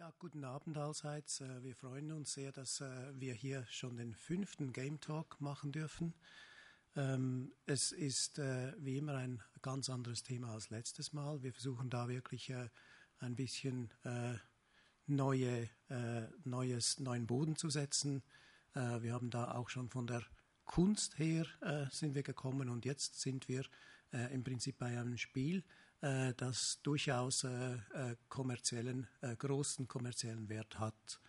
Ja, guten Abend allseits. Äh, wir freuen uns sehr, dass äh, wir hier schon den fünften Game Talk machen dürfen. Ähm, es ist äh, wie immer ein ganz anderes Thema als letztes Mal. Wir versuchen da wirklich ein bisschen neue, neues, neuen Boden zu setzen. Wir haben da auch schon von der Kunst her sind wir gekommen und jetzt sind wir im Prinzip bei einem Spiel, das durchaus äh, äh, kommerziellen, großen kommerziellen Wert hat.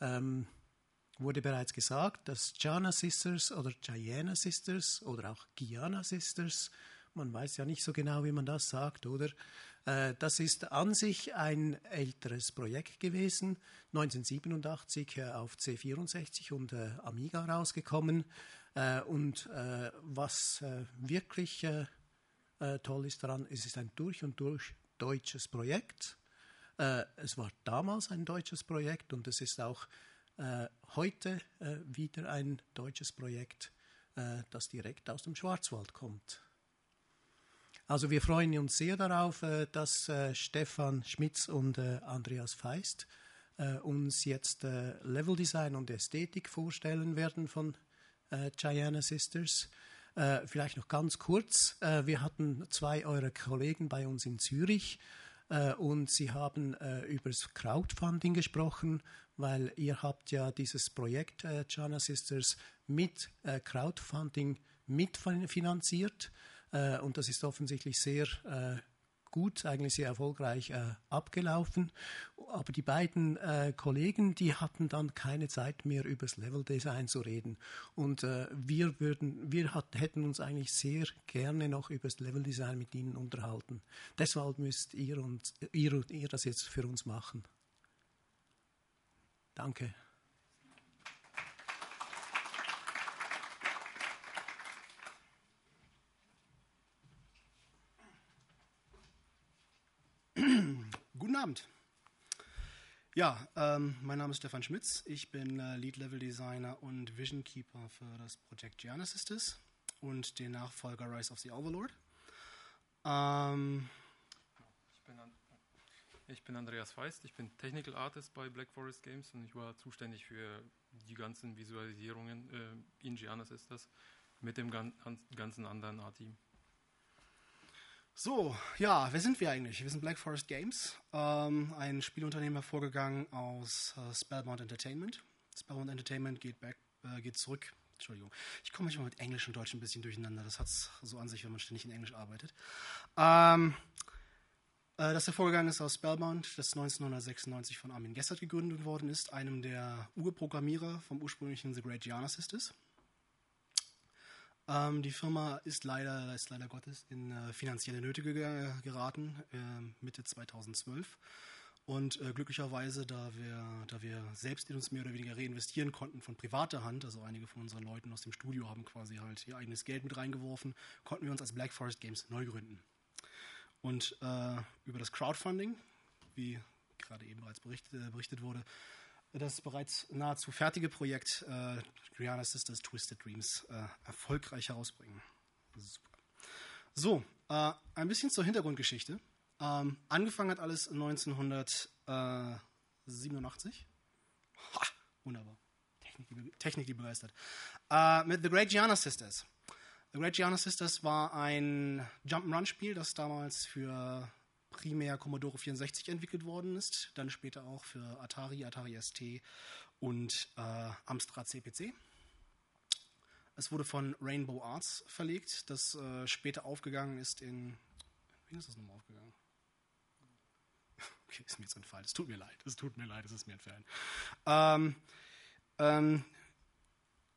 Ähm, wurde bereits gesagt, dass Jana Sisters oder Giana Sisters oder auch Guyana Sisters, man weiß ja nicht so genau, wie man das sagt, oder? das ist an sich ein älteres Projekt gewesen, 1987 auf C64 und Amiga rausgekommen. und was wirklich äh, toll ist daran, es ist ein durch und durch deutsches Projekt. Äh, es war damals ein deutsches Projekt und es ist auch äh, heute äh, wieder ein deutsches Projekt, äh, das direkt aus dem Schwarzwald kommt. Also wir freuen uns sehr darauf, äh, dass Stefan Schmitz und Andreas Feist uns jetzt Leveldesign und Ästhetik vorstellen werden von Gianna Sisters. Äh, vielleicht noch ganz kurz. Äh, wir hatten zwei eurer Kollegen bei uns in Zürich äh, und sie haben äh, über das Crowdfunding gesprochen, weil ihr habt ja dieses Projekt äh, Jana Sisters mit äh, Crowdfunding mitfinanziert äh, und das ist offensichtlich sehr gut, eigentlich sehr erfolgreich äh, abgelaufen. Aber die beiden äh, Kollegen, die hatten dann keine Zeit mehr über das Leveldesign zu reden. Und äh, wir würden, wir hat, hätten uns eigentlich sehr gerne noch über das Leveldesign mit ihnen unterhalten. Deshalb müsst ihr und ihr, ihr das jetzt für uns machen. Danke. Guten Abend. Ja, ähm, mein Name ist Stefan Schmitz. Ich bin äh, Lead Level Designer und Vision Keeper für das Projekt Gianna Sisters und den Nachfolger Rise of the Overlord. Ähm, ich, bin ich, bin Andreas Feist, ich bin Technical Artist bei Black Forest Games und ich war zuständig für die ganzen Visualisierungen äh, in Gianna Sisters mit dem ganzen anderen A-Team. So, ja, wer sind wir eigentlich? Wir sind Black Forest Games, ähm, ein Spielunternehmen hervorgegangen aus äh, Spellbound Entertainment. Spellbound Entertainment geht, back, äh, geht zurück. Entschuldigung, ich komme manchmal mit Englisch und Deutsch ein bisschen durcheinander. Das hat es so an sich, wenn man ständig in Englisch arbeitet. Ähm, äh, das hervorgegangen ist aus Spellbound, das 1996 von Armin Gessert gegründet worden ist, einem der Urprogrammierer vom ursprünglichen The Great Gianna Sisters. Ähm, die Firma ist leider, ist leider Gottes in äh, finanzielle Nöte ge geraten, äh, Mitte 2012. Und äh, glücklicherweise, da wir, da wir selbst in uns mehr oder weniger reinvestieren konnten von privater Hand, also einige von unseren Leuten aus dem Studio haben quasi halt ihr eigenes Geld mit reingeworfen, konnten wir uns als Black Forest Games neu gründen. Und äh, über das Crowdfunding, wie gerade eben bereits berichtet, äh, berichtet wurde, das bereits nahezu fertige Projekt äh, Rihanna Sisters Twisted Dreams äh, erfolgreich herausbringen. Super. So, äh, ein bisschen zur Hintergrundgeschichte. Ähm, angefangen hat alles 1987. Ha, wunderbar. Technik, Technik die begeistert. Äh, mit The Great Gianna Sisters. The Great Gianna Sisters war ein Jump'n'Run-Spiel, das damals für primär Commodore 64 entwickelt worden ist, dann später auch für Atari, Atari ST und äh, Amstrad CPC. Es wurde von Rainbow Arts verlegt, das äh, später aufgegangen ist in. Wie ist das nochmal aufgegangen? Okay, ist mir jetzt entfallen. Es tut mir leid. Es tut mir leid, es ist mir entfallen. Ähm, ähm,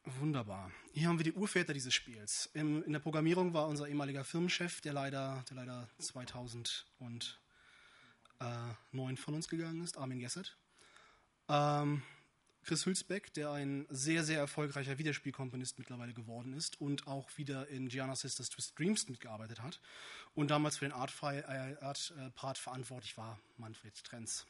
Wunderbar. Hier haben wir die Urväter dieses Spiels. Im, in der Programmierung war unser ehemaliger Firmenchef, der leider, der leider 2009 von uns gegangen ist, Armin Gessert. Ähm, Chris Hülsbeck, der ein sehr, sehr erfolgreicher Videospielkomponist mittlerweile geworden ist und auch wieder in Gianna Sisters Twist Dreams mitgearbeitet hat und damals für den Art-Part äh, Art, äh, verantwortlich war, Manfred Trenz.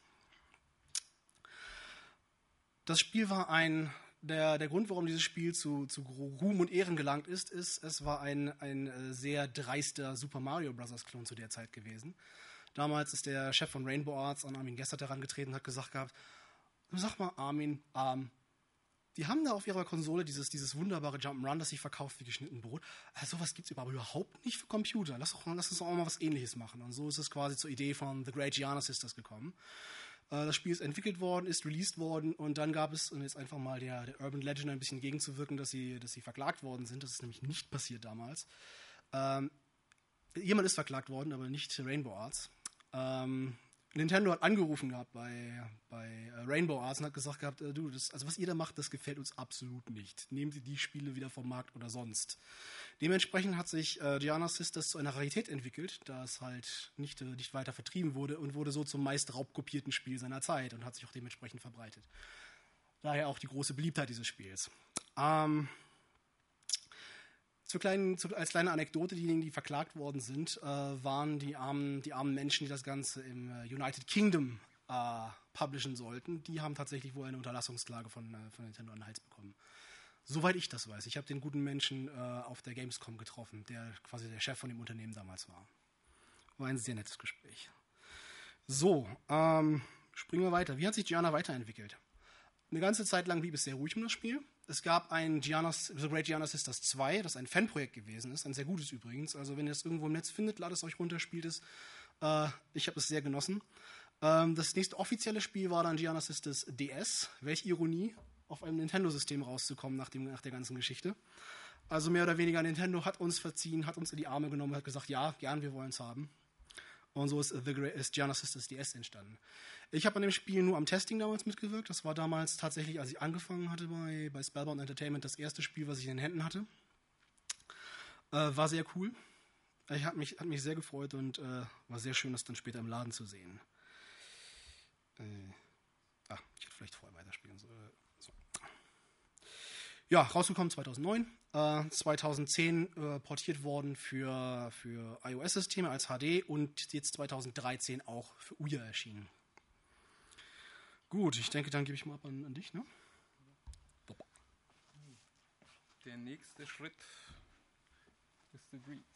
Das Spiel war ein der, der Grund, warum dieses Spiel zu, zu Ruhm und Ehren gelangt ist, ist, es war ein, ein äh, sehr dreister Super Mario Bros. Klon zu der Zeit gewesen. Damals ist der Chef von Rainbow Arts an Armin Gessert herangetreten und hat gesagt gehabt, sag mal Armin, ähm, die haben da auf ihrer Konsole dieses, dieses wunderbare Jump'n'Run, das sich verkauft wie geschnitten Brot. Also sowas gibt es überhaupt nicht für Computer. Lass, auch, lass uns auch mal was ähnliches machen. Und so ist es quasi zur Idee von The Great Gianna Sisters gekommen. Äh, das Spiel ist entwickelt worden, ist released worden und dann gab es, um jetzt einfach mal der, der Urban Legend ein bisschen gegenzuwirken, dass sie, dass sie verklagt worden sind. Das ist nämlich nicht passiert damals. Ähm, jemand ist verklagt worden, aber nicht Rainbow Arts. Ähm, Nintendo hat angerufen gehabt bei, bei äh, Rainbow Arts und hat gesagt gehabt, äh, du, das, also was ihr da macht, das gefällt uns absolut nicht. Nehmt ihr die Spiele wieder vom Markt oder sonst. Dementsprechend hat sich äh, Gianna Sisters zu einer Rarität entwickelt, da es halt nicht, äh, nicht weiter vertrieben wurde und wurde so zum meist raubkopierten Spiel seiner Zeit und hat sich auch dementsprechend verbreitet. Daher auch die große Beliebtheit dieses Spiels. Ähm, zu kleinen, zu, als kleine Anekdote, diejenigen, die verklagt worden sind, äh, waren die armen, die armen Menschen, die das Ganze im äh, United Kingdom äh, publishen sollten. Die haben tatsächlich wohl eine Unterlassungsklage von, äh, von Nintendo an den Hals bekommen. Soweit ich das weiß. Ich habe den guten Menschen äh, auf der Gamescom getroffen, der quasi der Chef von dem Unternehmen damals war. War ein sehr nettes Gespräch. So, ähm, springen wir weiter. Wie hat sich Gianna weiterentwickelt? Eine ganze Zeit lang blieb es sehr ruhig um das Spiel. Es gab ein Gianna's, The Great Gianna Sisters 2, das ein Fanprojekt gewesen ist, ein sehr gutes übrigens. Also wenn ihr es irgendwo im Netz findet, ladet es euch runter, spielt es. Äh, ich habe es sehr genossen. Ähm, das nächste offizielle Spiel war dann Gianna Sisters DS. Welch Ironie, auf einem Nintendo-System rauszukommen nach, dem, nach der ganzen Geschichte. Also mehr oder weniger Nintendo hat uns verziehen, hat uns in die Arme genommen, hat gesagt, ja, gern, wir wollen es haben. Und so ist, The Great, ist Gianna Sisters DS entstanden. Ich habe an dem Spiel nur am Testing damals mitgewirkt. Das war damals tatsächlich, als ich angefangen hatte bei, bei Spellbound Entertainment, das erste Spiel, was ich in den Händen hatte. Äh, war sehr cool. Ich hat mich, hat mich sehr gefreut und äh, war sehr schön, das dann später im Laden zu sehen. Äh, ah, ich hätte vielleicht vorher weiterspielen sollen. Ja, rausgekommen 2009. 2010 äh, portiert worden für, für iOS-Systeme als HD und jetzt 2013 auch für Uya erschienen. Gut, ich denke, dann gebe ich mal ab an, an dich. Ne? Der nächste Schritt ist The Breeze.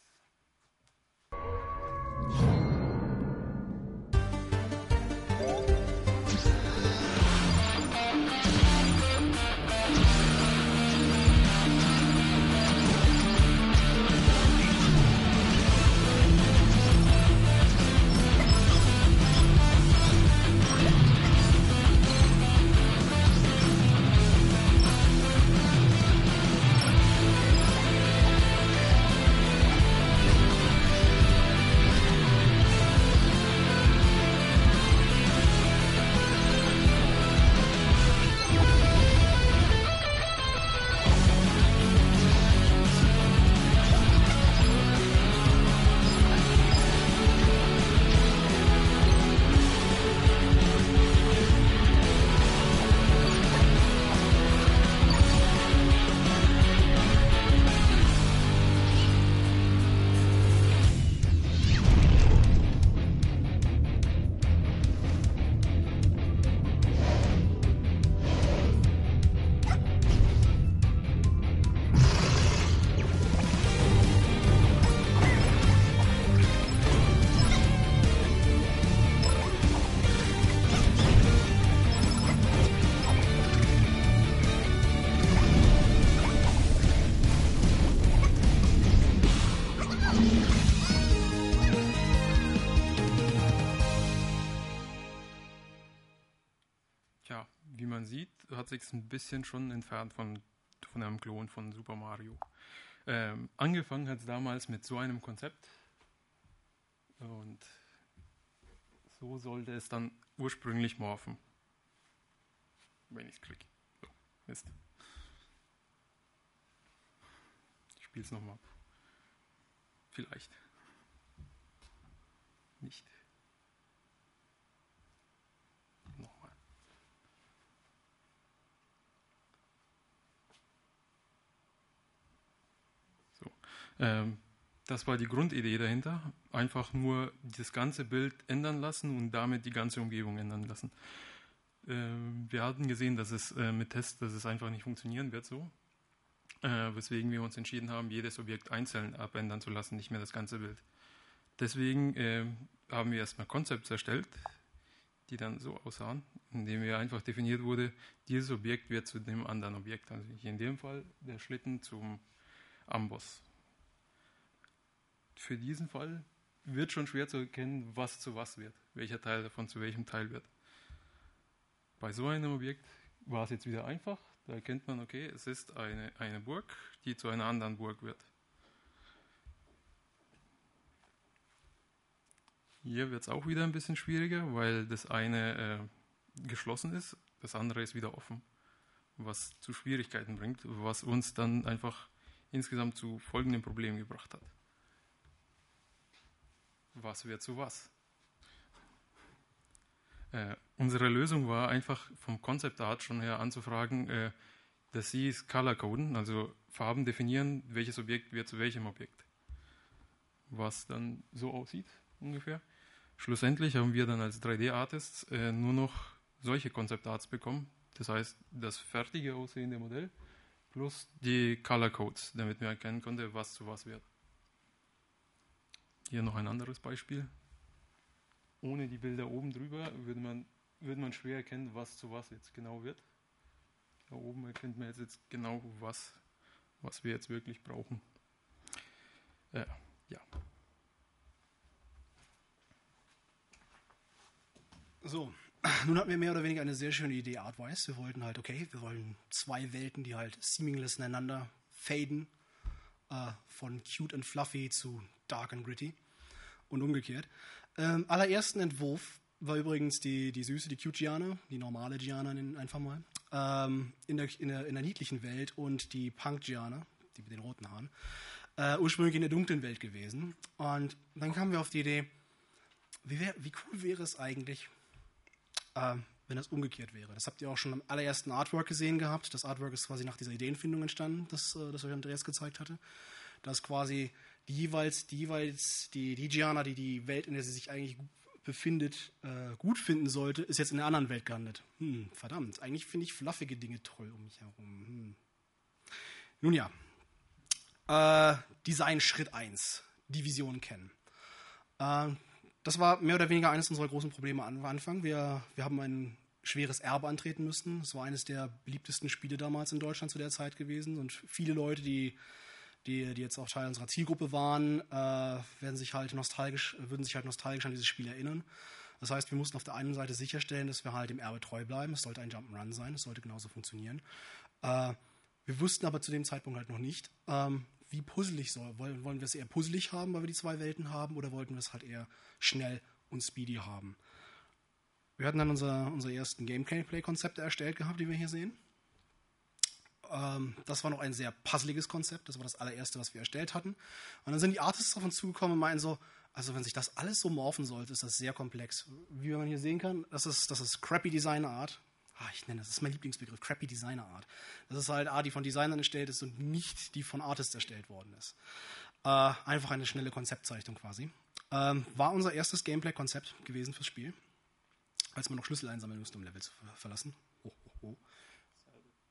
Sich ein bisschen schon entfernt von, von einem Klon von Super Mario. Ähm, angefangen hat es damals mit so einem Konzept. Und so sollte es dann ursprünglich morphen. Wenn ich es klicke. So, Mist. Ich spiele es nochmal. Vielleicht. Nicht. Ähm, das war die Grundidee dahinter. Einfach nur das ganze Bild ändern lassen und damit die ganze Umgebung ändern lassen. Ähm, wir hatten gesehen, dass es äh, mit Tests, dass es einfach nicht funktionieren wird so. Äh, weswegen wir uns entschieden haben, jedes Objekt einzeln abändern zu lassen, nicht mehr das ganze Bild. Deswegen äh, haben wir erstmal Konzepte erstellt, die dann so aussahen, indem wir einfach definiert wurde, dieses Objekt wird zu dem anderen Objekt. Also in dem Fall der Schlitten zum Amboss. Für diesen Fall wird schon schwer zu erkennen, was zu was wird, welcher Teil davon zu welchem Teil wird. Bei so einem Objekt war es jetzt wieder einfach. Da erkennt man, okay, es ist eine, eine Burg, die zu einer anderen Burg wird. Hier wird es auch wieder ein bisschen schwieriger, weil das eine äh, geschlossen ist, das andere ist wieder offen, was zu Schwierigkeiten bringt, was uns dann einfach insgesamt zu folgenden Problemen gebracht hat. Was wird zu was? Äh, unsere Lösung war einfach vom Concept Art schon her anzufragen, äh, dass sie Color coden, also Farben definieren, welches Objekt wird zu welchem Objekt. Was dann so aussieht ungefähr. Schlussendlich haben wir dann als 3D-Artists äh, nur noch solche Concept-Arts bekommen. Das heißt, das fertige aussehende Modell plus die Color Codes, damit man erkennen konnte, was zu was wird. Hier noch ein anderes Beispiel. Ohne die Bilder oben drüber würde man, würde man schwer erkennen, was zu was jetzt genau wird. Da oben erkennt man jetzt, jetzt genau, was, was wir jetzt wirklich brauchen. Äh, ja. So, nun hatten wir mehr oder weniger eine sehr schöne Idee artwise. Wir wollten halt, okay, wir wollen zwei Welten, die halt seamless ineinander faden, äh, von cute and fluffy zu dark and gritty und umgekehrt. Ähm, allerersten Entwurf war übrigens die, die süße, die cute Gianna, die normale Gianna einfach mal, ähm, in, der, in, der, in der niedlichen Welt und die Punk Gianna, die mit den roten Haaren, äh, ursprünglich in der dunklen Welt gewesen. Und dann kamen wir auf die Idee, wie, wär, wie cool wäre es eigentlich, äh, wenn das umgekehrt wäre. Das habt ihr auch schon am allerersten Artwork gesehen gehabt. Das Artwork ist quasi nach dieser Ideenfindung entstanden, das, äh, das euch Andreas gezeigt hatte. Dass quasi die jeweils, die jeweils, die, die Gianna, die die Welt, in der sie sich eigentlich befindet, äh, gut finden sollte, ist jetzt in einer anderen Welt gelandet. Hm, verdammt, eigentlich finde ich fluffige Dinge toll um mich herum. Hm. Nun ja, äh, Design Schritt 1, die Vision kennen. Äh, das war mehr oder weniger eines unserer großen Probleme am Anfang. Wir, wir haben ein schweres Erbe antreten müssen. Es war eines der beliebtesten Spiele damals in Deutschland zu der Zeit gewesen. Und viele Leute, die, die, die jetzt auch Teil unserer Zielgruppe waren, äh, werden sich halt nostalgisch, würden sich halt nostalgisch an dieses Spiel erinnern. Das heißt, wir mussten auf der einen Seite sicherstellen, dass wir halt dem Erbe treu bleiben. Es sollte ein Jump'n'Run sein, es sollte genauso funktionieren. Äh, wir wussten aber zu dem Zeitpunkt halt noch nicht, ähm, wie puzzelig soll. Wollen, wollen wir es eher puzzelig haben, weil wir die zwei Welten haben, oder wollten wir es halt eher schnell und speedy haben? Wir hatten dann unser, unsere ersten Gameplay-Konzepte erstellt gehabt, die wir hier sehen. Ähm, das war noch ein sehr puzzliges Konzept. Das war das allererste, was wir erstellt hatten. Und dann sind die Artists uns zugekommen und meinen so, also wenn sich das alles so morphen sollte, ist das sehr komplex. Wie man hier sehen kann, das ist, das ist Crappy Design Art ah, ich nenne das, das ist mein Lieblingsbegriff, Crappy Designer Art. Das ist halt Art, die von Designern erstellt ist und nicht die von Artists erstellt worden ist. Äh, einfach eine schnelle Konzeptzeichnung quasi. Ähm, war unser erstes Gameplay-Konzept gewesen fürs Spiel, als man noch Schlüssel einsammeln musste, um Level zu verlassen. Oh, oh, oh.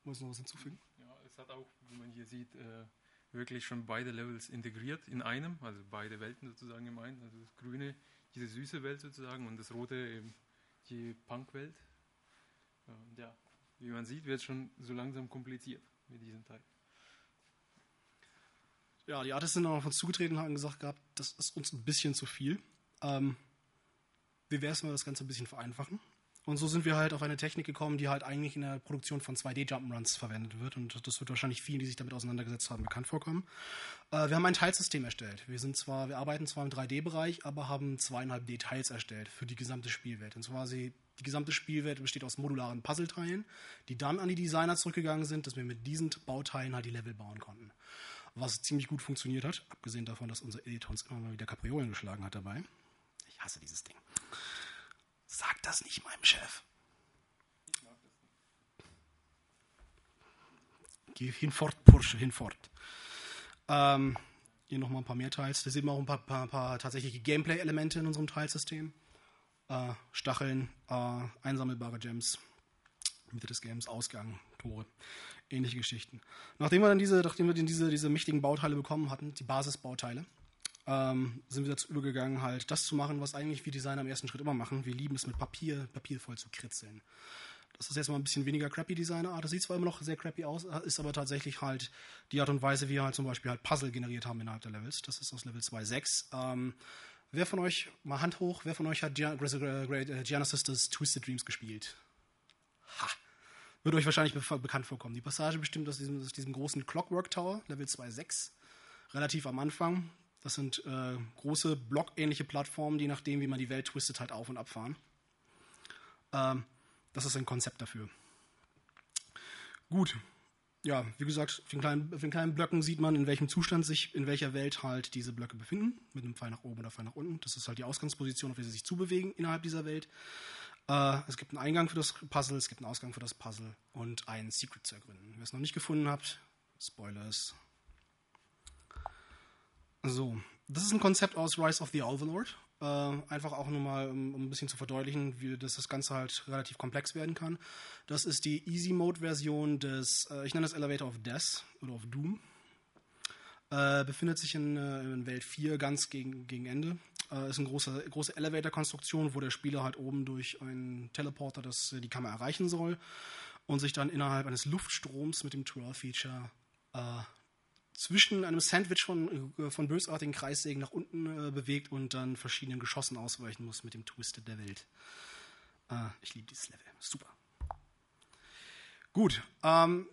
Muss noch was hinzufügen? Ja, es hat auch, wie man hier sieht, äh, wirklich schon beide Levels integriert in einem, also beide Welten sozusagen im einen. Also das grüne, diese süße Welt sozusagen und das rote eben die Punk-Welt. Und ja, wie man sieht, wird es schon so langsam kompliziert mit diesem Teil. Ja, die Artists sind dann auf uns zugetreten und haben gesagt gehabt, das ist uns ein bisschen zu viel. Ähm, wie wäre es, wenn wir das Ganze ein bisschen vereinfachen? Und so sind wir halt auf eine Technik gekommen, die halt eigentlich in der Produktion von 2D-Jump'n'Runs verwendet wird. Und das wird wahrscheinlich vielen, die sich damit auseinandergesetzt haben, bekannt vorkommen. Äh, wir haben ein Teilsystem erstellt. Wir sind zwar, wir arbeiten zwar im 3D-Bereich, aber haben zweieinhalb Details erstellt für die gesamte Spielwelt. Und zwar sie, die gesamte Spielwelt besteht aus modularen Puzzleteilen, die dann an die Designer zurückgegangen sind, dass wir mit diesen Bauteilen halt die Level bauen konnten. Was ziemlich gut funktioniert hat, abgesehen davon, dass unser Editor uns immer mal wieder Kapriolen geschlagen hat dabei. Ich hasse dieses Ding. Sag das nicht meinem Chef. Geh hinfort, Porsche, hinfort. Ähm, hier nochmal ein paar mehr Teils. Da sehen wir auch ein paar, paar, paar tatsächliche Gameplay-Elemente in unserem Teilsystem. Äh, Stacheln, äh, einsammelbare Gems, Mitte des Games, Ausgang, Tore, ähnliche Geschichten. Nachdem wir dann diese, nachdem wir diese, diese mächtigen Bauteile bekommen hatten, die Basisbauteile, ähm, sind wir dazu übergegangen, halt das zu machen, was eigentlich wir Designer im ersten Schritt immer machen. Wir lieben es mit Papier, Papier voll zu kritzeln. Das ist jetzt mal ein bisschen weniger crappy Designer. Das sieht zwar immer noch sehr crappy aus, ist aber tatsächlich halt die Art und Weise, wie wir halt zum Beispiel halt Puzzle generiert haben innerhalb der Levels. Das ist aus Level 2.6. Ähm, wer von euch, mal Hand hoch, wer von euch hat Gian äh, Gianna Sisters Twisted Dreams gespielt? Ha! Wird euch wahrscheinlich be bekannt vorkommen. Die Passage bestimmt aus diesem, aus diesem großen Clockwork Tower, Level 2.6, relativ am Anfang. Das sind äh, große blockähnliche Plattformen, die nachdem, wie man die Welt twistet, halt auf und abfahren. Ähm, das ist ein Konzept dafür. Gut. Ja, wie gesagt, auf den, kleinen, auf den kleinen Blöcken sieht man, in welchem Zustand sich in welcher Welt halt diese Blöcke befinden, mit einem Pfeil nach oben oder Pfeil nach unten. Das ist halt die Ausgangsposition, auf der sie sich zubewegen innerhalb dieser Welt. Äh, es gibt einen Eingang für das Puzzle, es gibt einen Ausgang für das Puzzle und ein Secret zu ergründen. Wer es noch nicht gefunden habt, Spoilers. So, das ist ein Konzept aus Rise of the Overlord. Äh, einfach auch nur mal, um, um, ein bisschen zu verdeutlichen, wie dass das Ganze halt relativ komplex werden kann. Das ist die Easy Mode Version des, äh, ich nenne das Elevator of Death oder of Doom. Äh, befindet sich in, äh, in, Welt 4 ganz gegen, gegen Ende. Äh, ist eine große, große Elevator-Konstruktion, wo der Spieler halt oben durch einen Teleporter das, äh, die Kammer erreichen soll und sich dann innerhalb eines Luftstroms mit dem Twirl-Feature zwischen einem Sandwich von, äh, von bösartigen Kreissägen nach unten äh, bewegt und dann verschiedenen Geschossen ausweichen muss mit dem Twisted der Welt. Äh, ich liebe dieses Level. Super. Gut. Ähm,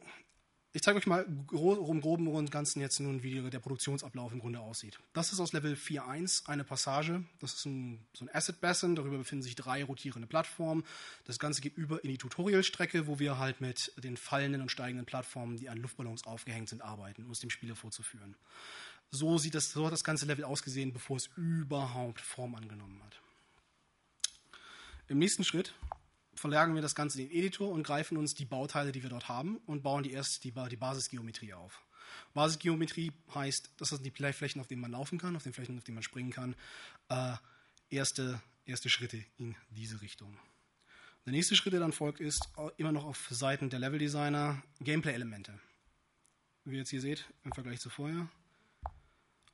ich zeige euch mal im Groben und Ganzen jetzt nun, wie der Produktionsablauf im Grunde aussieht. Das ist aus Level 4.1 eine Passage. Das ist ein, so ein Asset Basin. Darüber befinden sich drei rotierende Plattformen. Das Ganze geht über in die Tutorial-Strecke, wo wir halt mit den fallenden und steigenden Plattformen, die an Luftballons aufgehängt sind, arbeiten, um es dem Spieler vorzuführen. So, sieht das, so hat das ganze Level ausgesehen, bevor es überhaupt Form angenommen hat. Im nächsten Schritt verlagern wir das Ganze in den Editor und greifen uns die Bauteile, die wir dort haben, und bauen die erst die, die Basisgeometrie auf. Basisgeometrie heißt, das sind die Flächen, auf denen man laufen kann, auf den Flächen, auf denen man springen kann. Äh, erste, erste Schritte in diese Richtung. Der nächste Schritt, der dann folgt, ist äh, immer noch auf Seiten der Level-Designer Gameplay-Elemente. Wie ihr jetzt hier seht, im Vergleich zu vorher,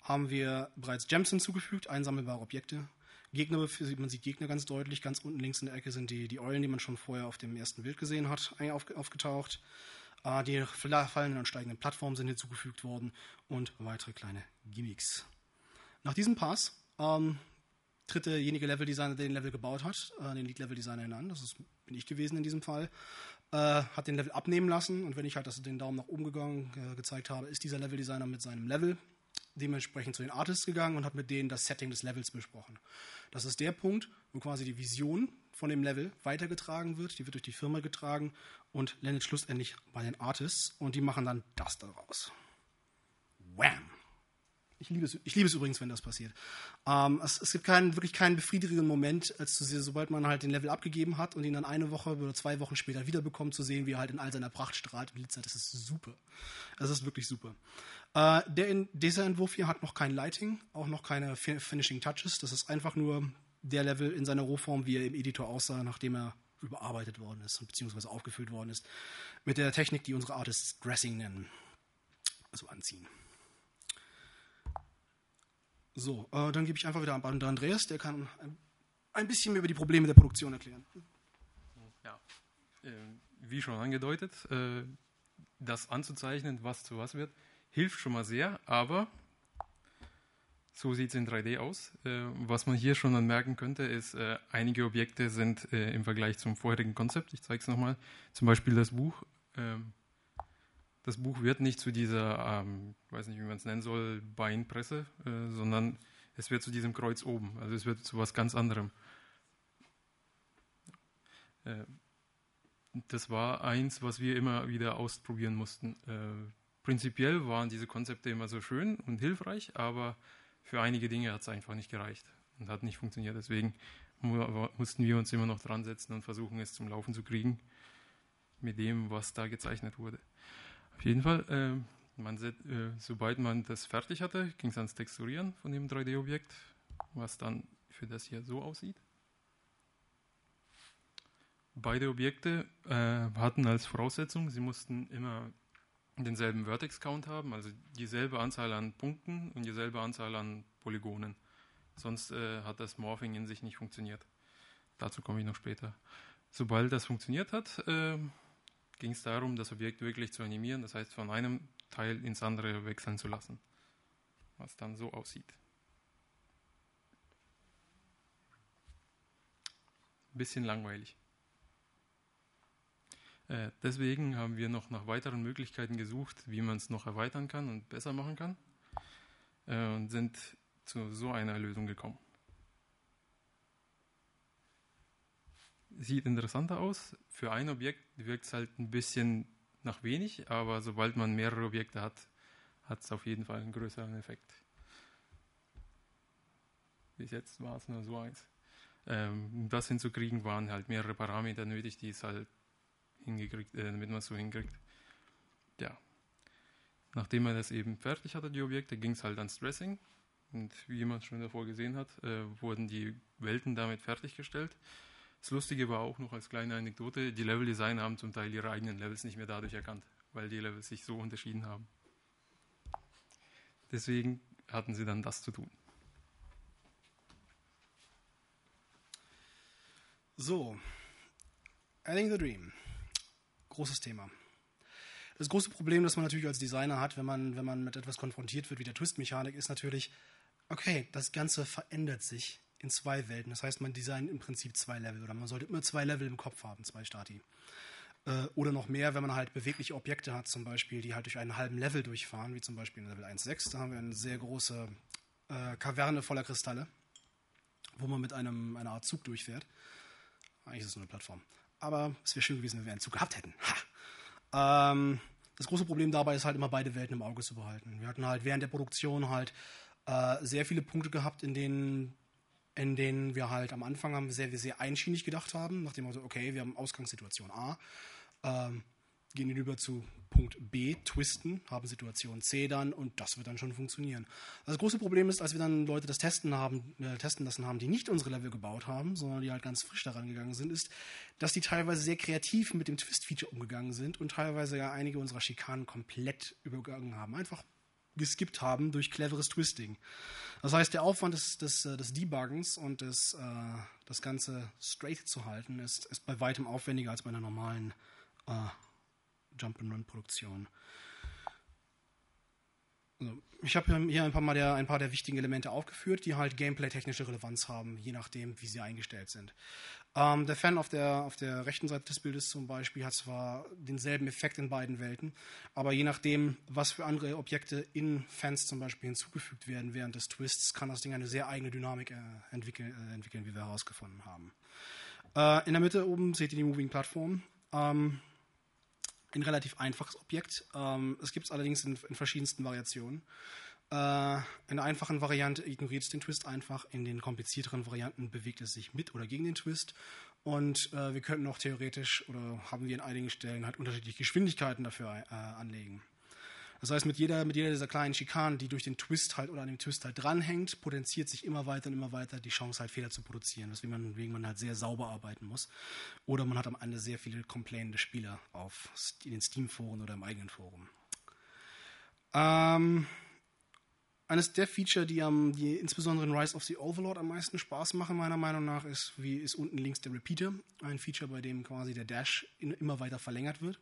haben wir bereits Gems hinzugefügt, einsammelbare Objekte, Gegner, man sieht Gegner ganz deutlich. Ganz unten links in der Ecke sind die, die Eulen, die man schon vorher auf dem ersten Bild gesehen hat, aufgetaucht. Äh, die fallenden und steigenden Plattformen sind hinzugefügt worden und weitere kleine Gimmicks. Nach diesem Pass ähm, tritt derjenige Leveldesigner, der den Level gebaut hat, äh, den Lead-Level-Designer hinan, das ist, bin ich gewesen in diesem Fall, äh, hat den Level abnehmen lassen und wenn ich halt das, den Daumen nach oben gegangen, äh, gezeigt habe, ist dieser Leveldesigner mit seinem Level dementsprechend zu den Artists gegangen und hat mit denen das Setting des Levels besprochen. Das ist der Punkt, wo quasi die Vision von dem Level weitergetragen wird. Die wird durch die Firma getragen und landet schlussendlich bei den Artists und die machen dann das daraus. Wham! Ich liebe es, ich liebe es übrigens, wenn das passiert. Ähm, es, es, gibt keinen, wirklich keinen befriedigenden Moment, als zu sehen, sobald man halt den Level abgegeben hat und ihn dann eine Woche oder zwei Wochen später wiederbekommt, zu sehen, wie er halt in all seiner Pracht strahlt und glitzert. Das ist super. Das ist wirklich super. Äh, der in, dieser Entwurf hier hat noch kein Lighting, auch noch keine Finishing Touches. Das ist einfach nur der Level in seiner Rohform, wie er im Editor aussah, nachdem er überarbeitet worden ist, beziehungsweise aufgefüllt worden ist, mit der Technik, die unsere Artists Dressing nennen. Also anziehen. So, äh, dann gebe ich einfach wieder an Andreas, der kann ein, bisschen mehr über die Probleme der Produktion erklären. Ja, äh, wie schon angedeutet, äh, das anzuzeichnen, was zu was wird, hilft schon mal sehr, aber so sieht es in 3D aus. Äh, was man hier schon anmerken könnte, ist, äh, einige Objekte sind äh, im Vergleich zum vorherigen Konzept, ich zeige es nochmal, zum Beispiel das Buch, ähm, das Buch wird nicht zu dieser, ähm, ich weiß nicht, wie man es nennen soll, Beinpresse, äh, sondern es wird zu diesem Kreuz oben. Also es wird zu was ganz anderem. Äh, das war eins, was wir immer wieder ausprobieren mussten. Äh, prinzipiell waren diese Konzepte immer so schön und hilfreich, aber für einige Dinge hat es einfach nicht gereicht und hat nicht funktioniert. Deswegen mussten wir uns immer noch dran setzen und versuchen, es zum Laufen zu kriegen mit dem, was da gezeichnet wurde. Auf jeden Fall, äh, man, äh, sobald man das fertig hatte, ging es ans Texturieren von dem 3D-Objekt, was dann für das hier so aussieht. Beide Objekte äh, hatten als Voraussetzung, sie mussten immer denselben Vertex-Count haben, also dieselbe Anzahl an Punkten und dieselbe Anzahl an Polygonen. Sonst äh, hat das Morphing in sich nicht funktioniert. Dazu komme ich noch später. Sobald das funktioniert hat, äh, ging es darum, das Objekt wirklich zu animieren, das heißt von einem Teil ins andere wechseln zu lassen, was dann so aussieht. Bisschen langweilig. Äh, deswegen haben wir noch nach weiteren Möglichkeiten gesucht, wie man es noch erweitern kann und besser machen kann äh, und sind zu so einer Lösung gekommen. Sieht interessanter aus. Für ein Objekt wirkt es halt ein bisschen nach wenig, aber sobald man mehrere Objekte hat, hat es auf jeden Fall einen größeren Effekt. Bis jetzt war es nur so eins. Ähm, um das hinzukriegen, waren halt mehrere Parameter nötig, die es halt hingekriegt, äh, damit man es so hinkriegt. Ja. Nachdem er das eben fertig hatte, die Objekte, ging es halt ans Stressing. Und wie jemand schon davor gesehen hat, äh, wurden die Welten damit fertiggestellt. Das Lustige war auch noch als kleine Anekdote, die Leveldesigner haben zum Teil ihre eigenen Levels nicht mehr dadurch erkannt, weil die Levels sich so unterschieden haben. Deswegen hatten sie dann das zu tun. So, Adding the Dream großes Thema. Das große Problem, das man natürlich als Designer hat, wenn man, wenn man mit etwas konfrontiert wird wie der Twist-Mechanik, ist natürlich, okay, das Ganze verändert sich in zwei Welten. Das heißt, man designt im Prinzip zwei Level oder man sollte immer zwei Level im Kopf haben, zwei Stati. Äh, oder noch mehr, wenn man halt bewegliche Objekte hat, zum Beispiel, die halt durch einen halben Level durchfahren, wie zum Beispiel in Level 1.6. Da haben wir eine sehr große äh, Kaverne voller Kristalle, wo man mit einem, einer Art Zug durchfährt. Eigentlich ist es nur eine Plattform aber es wäre schön gewesen, wenn wir einen Zug gehabt hätten. Ähm, das große Problem dabei ist halt immer beide Welten im Auge zu behalten. Wir hatten halt während der Produktion halt äh, sehr viele Punkte gehabt, in denen, in denen wir halt am Anfang haben sehr, sehr einschienig gedacht haben, nachdem wir so, okay, wir haben Ausgangssituation A. Ähm, gehen hinüber zu Punkt B, twisten, haben Situation C dann und das wird dann schon funktionieren. Das große Problem ist, als wir dann Leute das testen haben, äh, testen lassen haben, die nicht unsere Level gebaut haben, sondern die halt ganz frisch daran gegangen sind, ist, dass die teilweise sehr kreativ mit dem Twist-Feature umgegangen sind und teilweise ja einige unserer Schikanen komplett übergangen haben. Einfach geskippt haben durch cleveres Twisting. Das heißt, der Aufwand des, des, äh, des Debuggens und des, äh, das Ganze straight zu halten, ist, ist bei weitem aufwendiger als bei einer normalen äh, Jump-and-Run-Produktion. Also, ich habe hier ein paar, Mal der, ein paar der wichtigen Elemente aufgeführt, die halt gameplay-technische Relevanz haben, je nachdem, wie sie eingestellt sind. Ähm, der Fan auf der, auf der rechten Seite des Bildes zum Beispiel hat zwar denselben Effekt in beiden Welten, aber je nachdem, was für andere Objekte in Fans zum Beispiel hinzugefügt werden während des Twists, kann das Ding eine sehr eigene Dynamik äh, entwickeln, äh, entwickeln, wie wir herausgefunden haben. Äh, in der Mitte oben seht ihr die Moving Plattform. Ähm, ein relativ einfaches Objekt. Ähm, es gibt es allerdings in, in, verschiedensten Variationen. Äh, in der einfachen Variante ignoriert es den Twist einfach, in den komplizierteren Varianten bewegt es sich mit oder gegen den Twist. Und äh, wir könnten auch theoretisch oder haben wir in einigen Stellen halt unterschiedliche Geschwindigkeiten dafür äh, anlegen. Das heißt, mit jeder, mit jeder dieser kleinen Schikanen, die durch den Twist halt oder an dem Twist halt dranhängt, potenziert sich immer weiter und immer weiter die Chance halt Fehler zu produzieren, weswegen man, weswegen man halt sehr sauber arbeiten muss. Oder man hat am Ende sehr viele complainende Spieler auf, in den Steam-Foren oder im eigenen Forum. Ähm, eines der Feature, die, am, die insbesondere in Rise of the Overlord am meisten Spaß machen, meiner Meinung nach, ist, wie ist unten links der Repeater. Ein Feature, bei dem quasi der Dash in, immer weiter verlängert wird.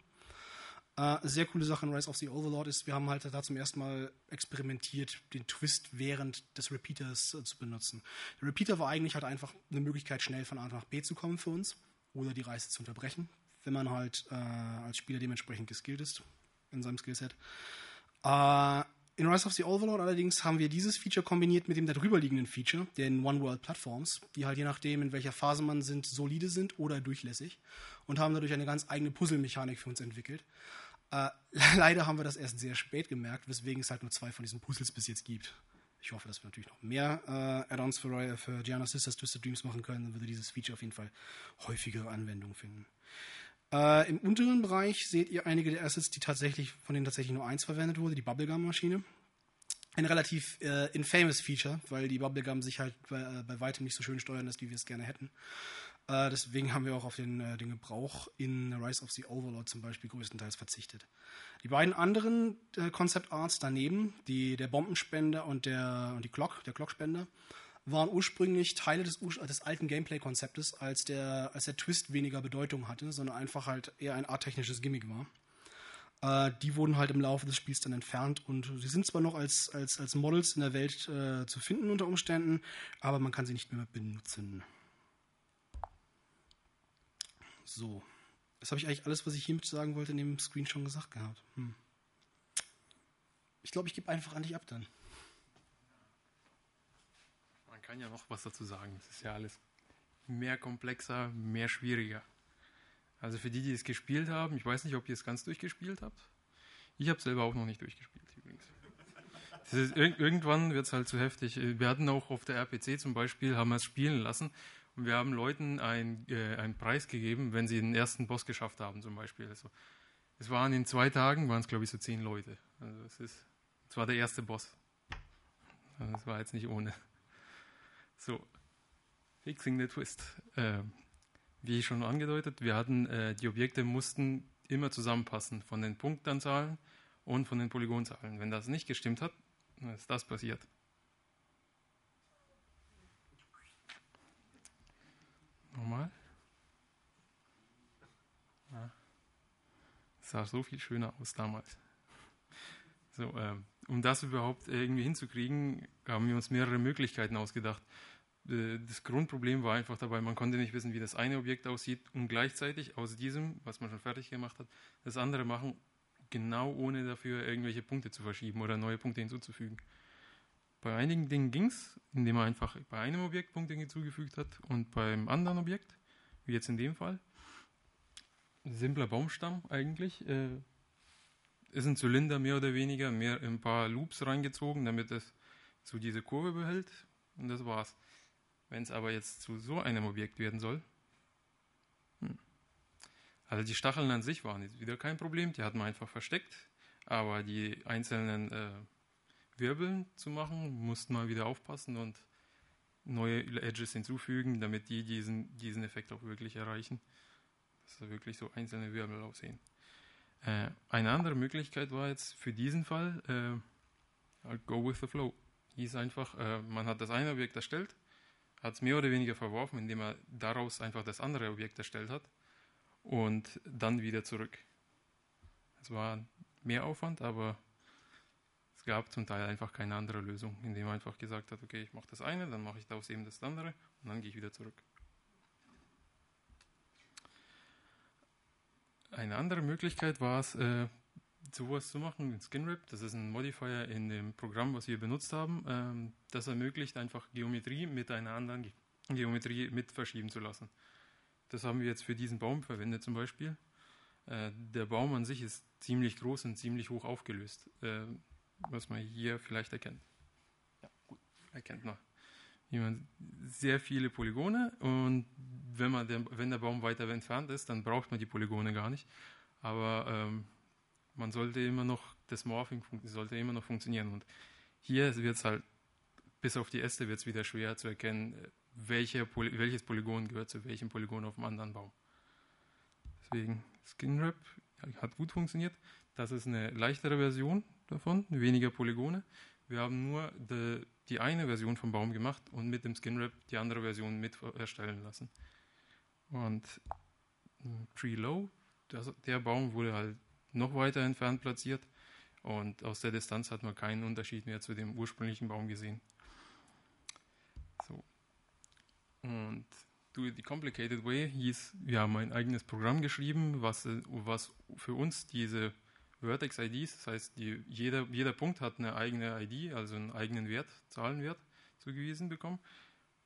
Äh, sehr coole Sache in Rise of the Overlord ist, wir haben halt da zum ersten Mal experimentiert, den Twist während des Repeaters äh, zu benutzen. Der Repeater war eigentlich halt einfach eine Möglichkeit, schnell von A nach B zu kommen für uns oder die Reise zu unterbrechen, wenn man halt äh, als Spieler dementsprechend geskillt ist in seinem Skillset. Äh, in Rise of the Overlord allerdings haben wir dieses Feature kombiniert mit dem darüberliegenden Feature, den One World Platforms, die halt je nachdem, in welcher Phase man sind, solide sind oder durchlässig und haben dadurch eine ganz eigene Puzzle-Mechanik für uns entwickelt. Äh, leider haben wir das erst sehr spät gemerkt, weswegen es halt nur zwei von diesen Puzzles bis jetzt gibt. Ich hoffe, dass wir natürlich noch mehr äh, Add-ons für, für Gianna Sisters Twisted Dreams machen können. Dann würde dieses Feature auf jeden Fall häufigere Anwendung finden. Äh, Im unteren Bereich seht ihr einige der Assets, die tatsächlich, von denen tatsächlich nur eins verwendet wurde, die Bubblegum-Maschine. Ein relativ äh, infamous Feature, weil die Bubblegum sich halt bei, äh, bei weitem nicht so schön steuern lässt, wie wir es gerne hätten. Äh, deswegen haben wir auch auf den, äh, den Gebrauch in Rise of the Overlord zum Beispiel größtenteils verzichtet. Die beiden anderen äh, Concept Arts daneben, die, der Bombenspender und, der, und die Glock, der Glockspender, waren ursprünglich Teile des, des alten Gameplay-Konzeptes, als der, als der Twist weniger Bedeutung hatte, sondern einfach halt eher ein arttechnisches Gimmick war. Die wurden halt im Laufe des Spiels dann entfernt und sie sind zwar noch als, als, als Models in der Welt äh, zu finden unter Umständen, aber man kann sie nicht mehr benutzen. So. Das habe ich eigentlich alles, was ich hiermit sagen wollte, in dem Screen schon gesagt gehabt. Hm. Ich glaube, ich gebe einfach an dich ab dann. Man kann ja noch was dazu sagen. Es ist ja alles mehr komplexer, mehr schwieriger. Also für die, die es gespielt haben, ich weiß nicht, ob ihr es ganz durchgespielt habt. Ich habe selber auch noch nicht durchgespielt übrigens. Ist, irgendwann wird es halt zu heftig. Wir hatten auch auf der RPC zum Beispiel, haben wir es spielen lassen und wir haben Leuten ein, äh, einen Preis gegeben, wenn sie den ersten Boss geschafft haben zum Beispiel. Also, es waren in zwei Tagen, waren es glaube ich so zehn Leute. Also es ist, es war der erste Boss. Also das war jetzt nicht ohne. So, Fixing the Twist. Äh, wie schon angedeutet, wir hatten, äh, die Objekte mussten immer zusammenpassen von den Punktanzahlen und von den Polygonzahlen. Wenn das nicht gestimmt hat, dann ist das passiert. Nochmal. Ja. Das sah so viel schöner aus damals. So, äh, um das überhaupt irgendwie hinzukriegen, haben wir uns mehrere Möglichkeiten ausgedacht. Äh, das Grundproblem war einfach dabei, man konnte nicht wissen, wie das eine Objekt aussieht und gleichzeitig aus diesem, was man schon fertig gemacht hat, das andere machen, genau ohne dafür irgendwelche Punkte zu verschieben oder neue Punkte hinzuzufügen. Bei einigen Dingen ging es, indem man einfach bei einem Objekt Punkte hinzugefügt hat und beim anderen Objekt, wie jetzt in dem Fall, simpler Baumstamm eigentlich, äh, ist ein Zylinder mehr oder weniger, mehr ein paar Loops reingezogen, damit es zu dieser Kurve behält und das war's. Wenn es aber jetzt zu so einem Objekt werden soll, hm. also die Stacheln an sich waren jetzt wieder kein Problem, die hatten wir einfach versteckt, aber die einzelnen äh, Wirbeln zu machen, mussten wir wieder aufpassen und neue Edges hinzufügen, damit die diesen, diesen Effekt auch wirklich erreichen. Dass da wirklich so einzelne Wirbel aussehen. Äh, eine andere Möglichkeit war jetzt für diesen Fall, äh, go with the flow. Hieß einfach, äh, man hat das eine Objekt erstellt, hat es mehr oder weniger verworfen, indem er daraus einfach das andere Objekt erstellt hat und dann wieder zurück. Es war mehr Aufwand, aber es gab zum Teil einfach keine andere Lösung, indem er einfach gesagt hat, okay, ich mache das eine, dann mache ich daraus eben das andere und dann gehe ich wieder zurück. Eine andere Möglichkeit war es, äh, sowas zu machen in SkinRip. Das ist ein Modifier in dem Programm, was wir benutzt haben. Ähm, das ermöglicht einfach Geometrie mit einer anderen Ge Geometrie mit verschieben zu lassen. Das haben wir jetzt für diesen Baum verwendet zum Beispiel. Äh, der Baum an sich ist ziemlich groß und ziemlich hoch aufgelöst, äh, was man hier vielleicht erkennt. Ja, gut, erkennt man. Sehr viele Polygone und wenn, man der, wenn der Baum weiter entfernt ist, dann braucht man die Polygone gar nicht. Aber ähm, man sollte immer noch, das Morphing sollte immer noch funktionieren. Und hier wird es halt, bis auf die Äste wird es wieder schwer zu erkennen, welche, welches Polygon gehört zu welchem Polygon auf dem anderen Baum. Deswegen SkinWrap hat gut funktioniert. Das ist eine leichtere Version davon, weniger Polygone. Wir haben nur die, die eine Version vom Baum gemacht und mit dem SkinWrap die andere Version mit erstellen lassen. Und Tree Low, das, der Baum wurde halt noch weiter entfernt platziert und aus der Distanz hat man keinen Unterschied mehr zu dem ursprünglichen Baum gesehen. So. Und Do It the Complicated Way hieß, wir haben ein eigenes Programm geschrieben, was, was für uns diese Vertex-IDs, das heißt, die, jeder, jeder Punkt hat eine eigene ID, also einen eigenen Wert, Zahlenwert zugewiesen bekommen.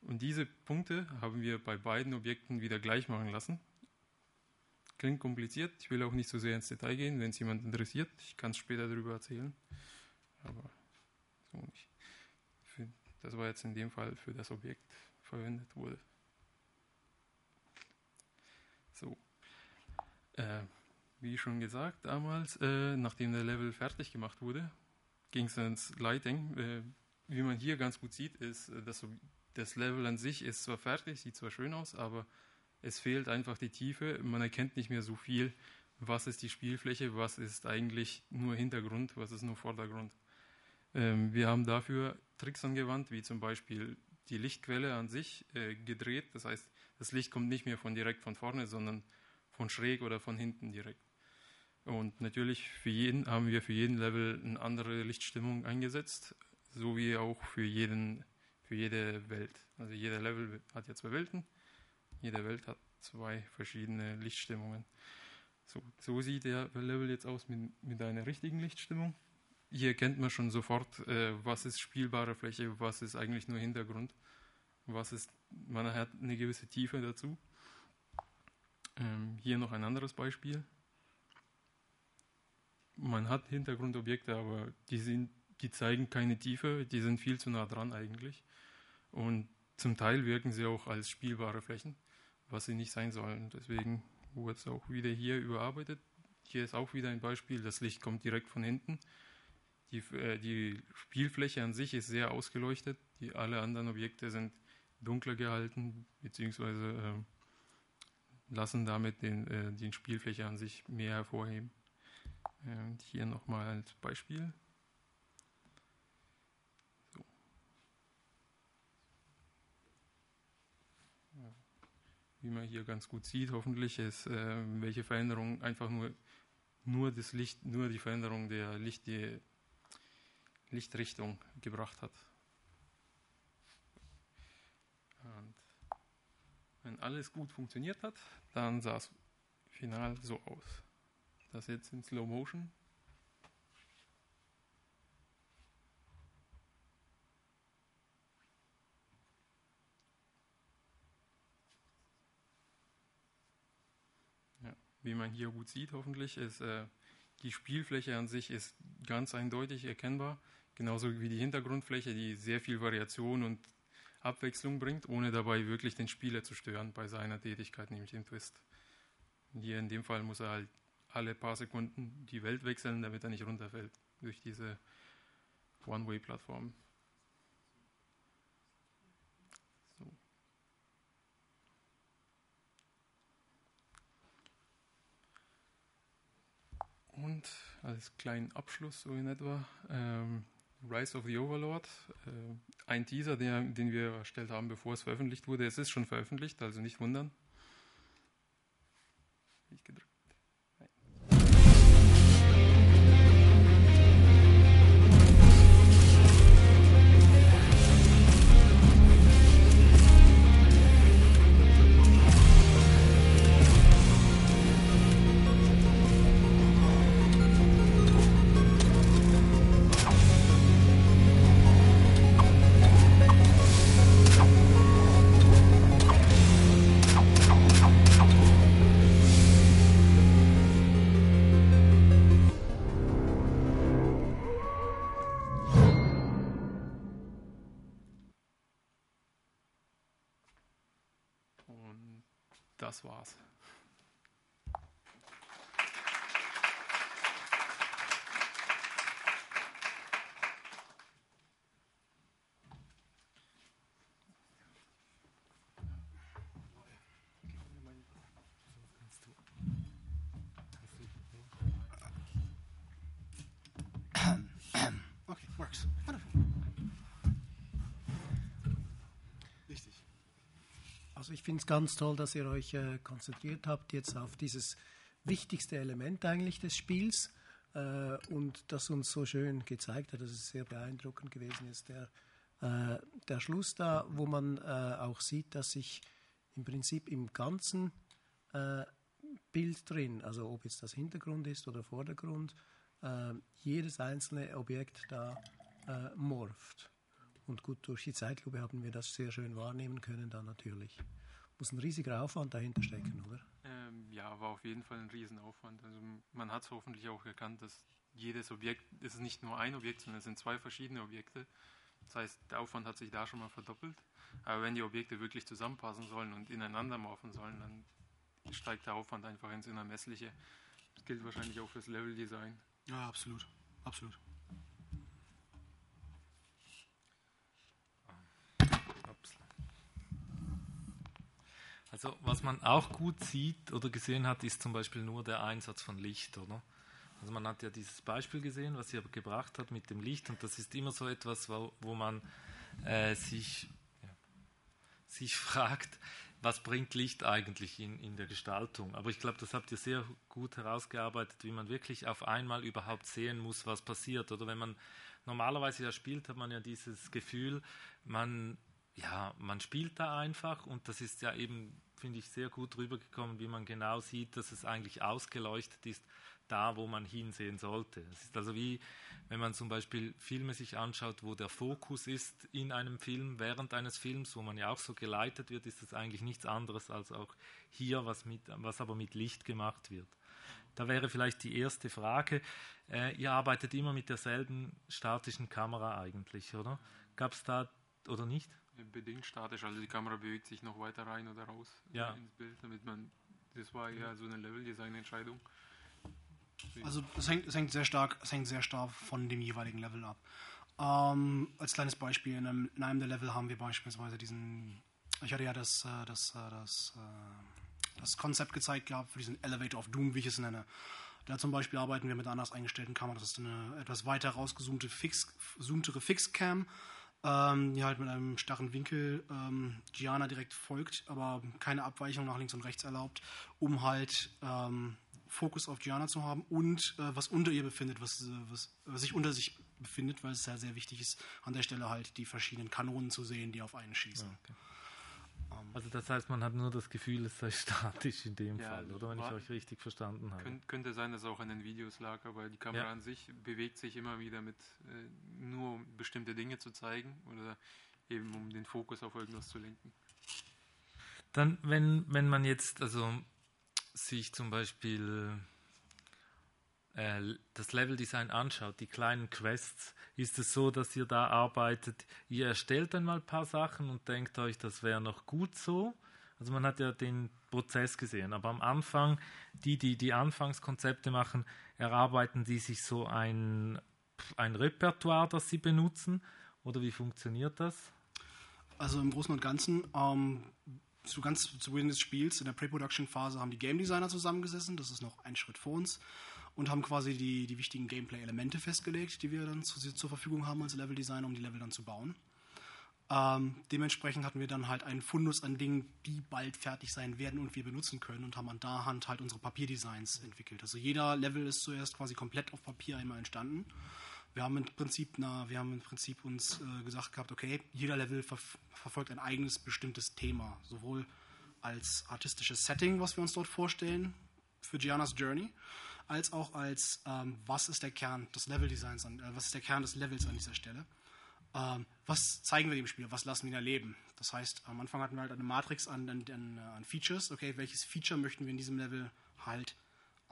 Und diese Punkte haben wir bei beiden Objekten wieder gleich machen lassen. Klingt kompliziert, ich will auch nicht so sehr ins Detail gehen, wenn es jemand interessiert. Ich kann es später darüber erzählen. Aber so nicht. Das war jetzt in dem Fall für das Objekt verwendet wurde. So. Äh, wie schon gesagt damals, äh, nachdem der Level fertig gemacht wurde, ging es ins Lighting. Äh, wie man hier ganz gut sieht, ist, äh, dass das Level an sich ist zwar fertig, sieht zwar schön aus, aber es fehlt einfach die Tiefe. Man erkennt nicht mehr so viel, was ist die Spielfläche, was ist eigentlich nur Hintergrund, was ist nur Vordergrund. Ähm, wir haben dafür Tricks angewandt, wie zum Beispiel die Lichtquelle an sich äh, gedreht. Das heißt, das Licht kommt nicht mehr von direkt von vorne, sondern von schräg oder von hinten direkt. Und natürlich für jeden haben wir für jeden Level eine andere Lichtstimmung eingesetzt, so wie auch für jeden für jede Welt. Also jeder Level hat ja zwei Welten. Jede Welt hat zwei verschiedene Lichtstimmungen. So, so sieht der Level jetzt aus mit, mit einer richtigen Lichtstimmung. Hier erkennt man schon sofort, äh, was ist spielbare Fläche, was ist eigentlich nur Hintergrund, was ist, man hat eine gewisse Tiefe dazu. Ähm, hier noch ein anderes Beispiel. Man hat Hintergrundobjekte, aber die, sind, die zeigen keine Tiefe, die sind viel zu nah dran eigentlich. Und zum Teil wirken sie auch als spielbare Flächen, was sie nicht sein sollen. Deswegen wurde es auch wieder hier überarbeitet. Hier ist auch wieder ein Beispiel, das Licht kommt direkt von hinten. Die, äh, die Spielfläche an sich ist sehr ausgeleuchtet. Die, alle anderen Objekte sind dunkler gehalten, beziehungsweise äh, lassen damit den, äh, die Spielfläche an sich mehr hervorheben. Und hier nochmal als Beispiel. wie man hier ganz gut sieht, hoffentlich, ist, äh, welche Veränderung einfach nur, nur das Licht, nur die Veränderung der Licht, die Lichtrichtung gebracht hat. Und wenn alles gut funktioniert hat, dann sah es final so aus. Das jetzt in Slow Motion. wie man hier gut sieht, hoffentlich, ist äh, die Spielfläche an sich ist ganz eindeutig erkennbar, genauso wie die Hintergrundfläche, die sehr viel Variation und Abwechslung bringt, ohne dabei wirklich den Spieler zu stören bei seiner Tätigkeit, nämlich dem Twist. Hier in dem Fall muss er halt alle paar Sekunden die Welt wechseln, damit er nicht runterfällt durch diese One-Way-Plattform. Und als kleinen Abschluss so in etwa ähm, Rise of the Overlord, äh, ein Teaser, der, den wir erstellt haben, bevor es veröffentlicht wurde. Es ist schon veröffentlicht, also nicht wundern. Ich gedrückt. Das war's. Okay, works. Also ich finde es ganz toll, dass ihr euch äh, konzentriert habt jetzt auf dieses wichtigste Element eigentlich des Spiels äh, und das uns so schön gezeigt hat, dass es sehr beeindruckend gewesen ist. Der, äh, der Schluss da, wo man äh, auch sieht, dass sich im Prinzip im ganzen äh, Bild drin, also ob jetzt das Hintergrund ist oder Vordergrund, äh, jedes einzelne Objekt da morpht. Und gut, durch die Zeitlupe haben wir das sehr schön wahrnehmen können, da natürlich. Muss ein riesiger Aufwand dahinter stecken, oder? Ähm, ja, war auf jeden Fall ein Riesenaufwand. Also man hat es hoffentlich auch erkannt, dass jedes Objekt, es ist nicht nur ein Objekt, sondern es sind zwei verschiedene Objekte. Das heißt, der Aufwand hat sich da schon mal verdoppelt. Aber wenn die Objekte wirklich zusammenpassen sollen und ineinander morphen sollen, dann steigt der Aufwand einfach ins Unermessliche. Das gilt wahrscheinlich auch fürs Leveldesign. Ja, absolut. Absolut. Also was man auch gut sieht oder gesehen hat, ist zum Beispiel nur der Einsatz von Licht, oder? Also man hat ja dieses Beispiel gesehen, was sie aber gebracht hat mit dem Licht und das ist immer so etwas, wo, wo man äh, sich, ja, sich fragt, was bringt Licht eigentlich in, in der Gestaltung. Aber ich glaube, das habt ihr sehr gut herausgearbeitet, wie man wirklich auf einmal überhaupt sehen muss, was passiert. Oder wenn man normalerweise ja spielt, hat man ja dieses Gefühl, man, ja, man spielt da einfach und das ist ja eben, finde ich, sehr gut rübergekommen, wie man genau sieht, dass es eigentlich ausgeleuchtet ist da, wo man hinsehen sollte. Es ist also wie, wenn man zum Beispiel Filme sich anschaut, wo der Fokus ist in einem Film, während eines Films, wo man ja auch so geleitet wird, ist das eigentlich nichts anderes als auch hier, was, mit, was aber mit Licht gemacht wird. Da wäre vielleicht die erste Frage. Äh, ihr arbeitet immer mit derselben statischen Kamera eigentlich, oder? Gab es da oder nicht? Bedingt statisch, also die Kamera bewegt sich noch weiter rein oder raus ja. ins Bild, damit man, das war ja so eine Level-Design-Entscheidung. Also es hängt, es hängt sehr stark, es hängt sehr stark von dem jeweiligen Level ab. Ähm, als kleines Beispiel, in einem, in einem, der Level haben wir beispielsweise diesen, ich hatte ja das, äh, das, äh, das, äh, das Konzept gezeigt gehabt für diesen Elevator of Doom, wie ich es nenne. Da zum Beispiel arbeiten wir mit einer anders eingestellten Kamera. Das ist eine etwas weiter rausgezoomte Fix, zoomtere Fixcam, ähm, die halt mit einem starren Winkel ähm, Gianna direkt folgt, aber keine Abweichung nach links und rechts erlaubt, um halt ähm, Fokus auf Gianna zu haben und äh, was unter ihr befindet, was, äh, was, was, sich unter sich befindet, weil es ja sehr wichtig ist, an der Stelle halt die verschiedenen Kanonen zu sehen, die auf einen schießen. Okay. Um, also das heißt, man hat nur das Gefühl, es sei statisch in dem ja, Fall, oder wenn ich euch richtig verstanden habe. Könnt, könnte sein, dass es auch an den Videos lag, aber die Kamera ja. an sich bewegt sich immer wieder mit äh, nur um bestimmte Dinge zu zeigen oder eben um den Fokus auf irgendwas zu lenken. Dann, wenn, wenn man jetzt, also sich zum Beispiel äh, das Leveldesign anschaut, die kleinen Quests, ist es so, dass ihr da arbeitet, ihr erstellt dann mal ein paar Sachen und denkt euch, das wäre noch gut so. Also man hat ja den Prozess gesehen, aber am Anfang, die, die die Anfangskonzepte machen, erarbeiten die sich so ein, ein Repertoire, das sie benutzen? Oder wie funktioniert das? Also im Großen und Ganzen ähm, zu ganz zu Beginn des Spiels, in der Pre-Production-Phase, haben die Game Designer zusammengesessen, das ist noch ein Schritt vor uns, und haben quasi die, die wichtigen Gameplay-Elemente festgelegt, die wir dann zu, zur Verfügung haben als Level-Designer, um die Level dann zu bauen. Ähm, dementsprechend hatten wir dann halt einen Fundus an Dingen, die bald fertig sein werden und wir benutzen können und haben an der Hand halt unsere Papierdesigns entwickelt. Also jeder Level ist zuerst quasi komplett auf Papier einmal entstanden wir haben im Prinzip, na, wir haben im Prinzip uns äh, gesagt gehabt, okay, jeder Level ver verfolgt ein eigenes bestimmtes Thema, sowohl als artistisches Setting, was wir uns dort vorstellen für Giannas Journey, als auch als ähm, was ist der Kern des Leveldesigns, an, äh, was ist der Kern des Levels an dieser Stelle. Ähm, was zeigen wir dem Spieler, was lassen wir ihn erleben? Das heißt, am Anfang hatten wir halt eine Matrix an, an, an Features, okay, welches Feature möchten wir in diesem Level halt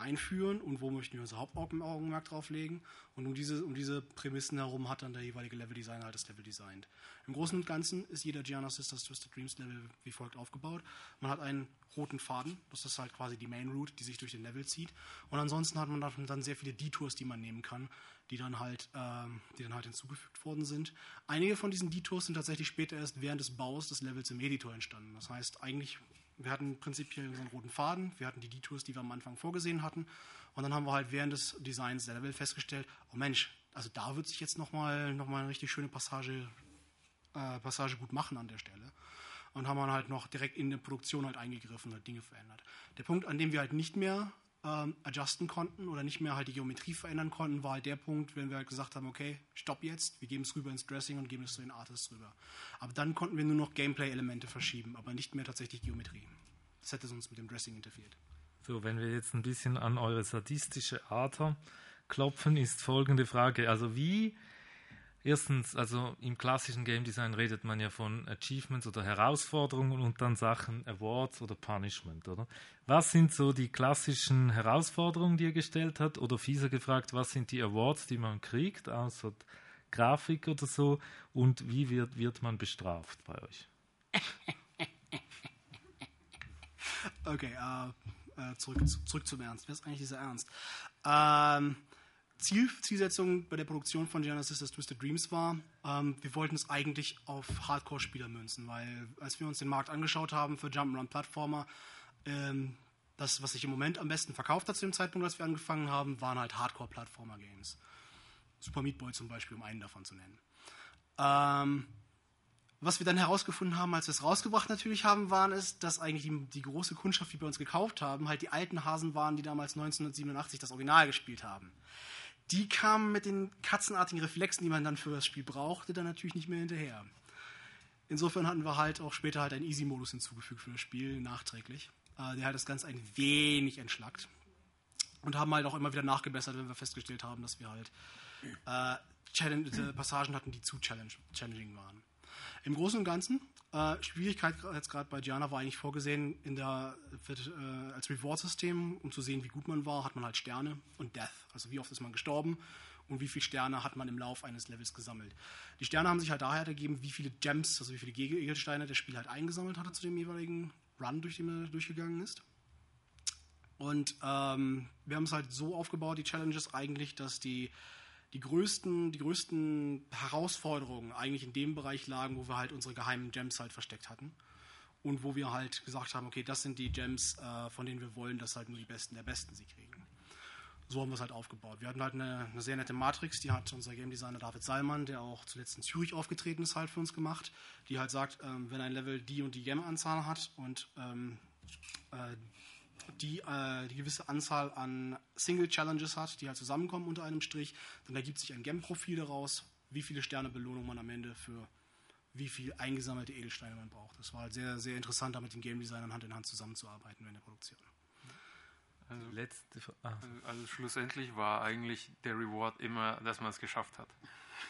einführen und wo möchten wir unser Hauptaugenmerk drauf legen. Und um diese, um diese Prämissen herum hat dann der jeweilige Leveldesigner halt das Level designt. Im Großen und Ganzen ist jeder Gianna Sisters Twisted Dreams Level wie folgt aufgebaut. Man hat einen roten Faden, das ist halt quasi die Main Route, die sich durch den Level zieht. Und ansonsten hat man dann sehr viele Detours, die man nehmen kann, die dann halt, ähm, die dann halt hinzugefügt worden sind. Einige von diesen Detours sind tatsächlich später erst während des Baus des Levels im Editor entstanden. Das heißt, eigentlich wir hatten prinzipiell unseren roten Faden, wir hatten die Detours, die wir am Anfang vorgesehen hatten. Und dann haben wir halt während des Designs der Level festgestellt, oh Mensch, also da wird sich jetzt nochmal noch mal eine richtig schöne Passage, äh, Passage gut machen an der Stelle. Und haben dann halt noch direkt in der Produktion halt eingegriffen und halt Dinge verändert. Der Punkt, an dem wir halt nicht mehr ähm, adjusten konnten oder nicht mehr halt die Geometrie verändern konnten, war halt der Punkt, wenn wir halt gesagt haben, okay, stopp jetzt, wir geben es rüber ins Dressing und geben es zu den Artists rüber. Aber dann konnten wir nur noch Gameplay-Elemente verschieben, aber nicht mehr tatsächlich Geometrie. Das hätte sonst mit dem Dressing interferiert. So, wenn wir jetzt ein bisschen an eure sadistische Ader klopfen, ist folgende Frage. Also wie Erstens, also im klassischen Game Design redet man ja von Achievements oder Herausforderungen und dann Sachen Awards oder Punishment, oder? Was sind so die klassischen Herausforderungen, die ihr gestellt habt? Oder fieser gefragt, was sind die Awards, die man kriegt, außer Grafik oder so? Und wie wird, wird man bestraft bei euch? Okay, äh, äh, zurück, zurück zum Ernst. Wer ist eigentlich dieser Ernst? Ähm, Ziel, Zielsetzung bei der Produktion von Genesis des Twisted Dreams war, ähm, wir wollten es eigentlich auf Hardcore-Spieler münzen, weil als wir uns den Markt angeschaut haben für Jump'n'Run-Plattformer, ähm, das, was sich im Moment am besten verkauft hat zu dem Zeitpunkt, als wir angefangen haben, waren halt Hardcore-Plattformer-Games. Super Meat Boy zum Beispiel, um einen davon zu nennen. Ähm, was wir dann herausgefunden haben, als wir es rausgebracht natürlich haben, waren es, dass eigentlich die, die, große Kundschaft, die bei uns gekauft haben, halt die alten Hasen waren, die damals 1987 das Original gespielt haben. Die kamen mit den katzenartigen Reflexen, die man dann für das Spiel brauchte, dann natürlich nicht mehr hinterher. Insofern hatten wir halt auch später halt einen Easy-Modus hinzugefügt für das Spiel, nachträglich, äh, der halt das Ganze ein wenig entschlackt. Und haben halt auch immer wieder nachgebessert, wenn wir festgestellt haben, dass wir halt äh, äh, Passagen hatten, die zu challenging waren. Im Großen und Ganzen, äh, Schwierigkeitsgrad bei Gianna war eigentlich vorgesehen in der, äh, als Reward-System, um zu sehen, wie gut man war, hat man halt Sterne und Death. Also wie oft ist man gestorben und wie viele Sterne hat man im Lauf eines Levels gesammelt. Die Sterne haben sich halt daher ergeben, wie viele Gems, also wie viele Gegensteine der Spieler halt eingesammelt hatte zu dem jeweiligen Run, durch den er durchgegangen ist. Und ähm, wir haben es halt so aufgebaut, die Challenges eigentlich, dass die die größten, die größten Herausforderungen eigentlich in dem Bereich lagen, wo wir halt unsere geheimen Gems halt versteckt hatten. Und wo wir halt gesagt haben, okay, das sind die Gems, äh, von denen wir wollen, dass halt nur die Besten der Besten sie kriegen. So haben wir es halt aufgebaut. Wir hatten halt eine, eine, sehr nette Matrix, die hat unser Game Designer David Salman, der auch zuletzt in Zürich aufgetreten ist, halt für uns gemacht, die halt sagt, ähm, wenn ein Level die und die Gem-Anzahl hat und ähm, äh, die äh, die gewisse Anzahl an Single-Challenges hat, die halt zusammenkommen unter einem Strich. Dann ergibt sich ein Gem-Profil daraus, wie viele Sterne Belohnung man am Ende für wie viel eingesammelte Edelsteine man braucht. Das war halt sehr, sehr interessant, da mit den Game Designern Hand in Hand zusammenzuarbeiten in der Produktion. Also, Letzte, ah. also schlussendlich war eigentlich der Reward immer, dass man es geschafft hat.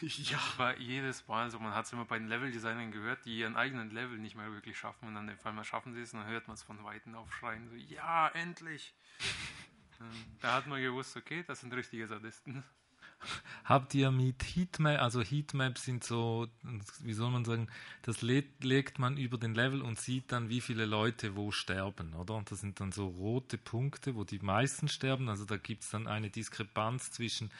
Ja. War jedes Mal so, man hat es immer bei den Level-Designern gehört, die ihren eigenen Level nicht mehr wirklich schaffen und dann auf einmal schaffen sie es und dann hört man es von Weitem aufschreien, so, ja, endlich! da hat man gewusst, okay, das sind richtige Sadisten. Habt ihr mit Heatmap, also Heatmaps sind so, wie soll man sagen, das legt man über den Level und sieht dann, wie viele Leute wo sterben, oder? Und das sind dann so rote Punkte, wo die meisten sterben. Also da gibt es dann eine Diskrepanz zwischen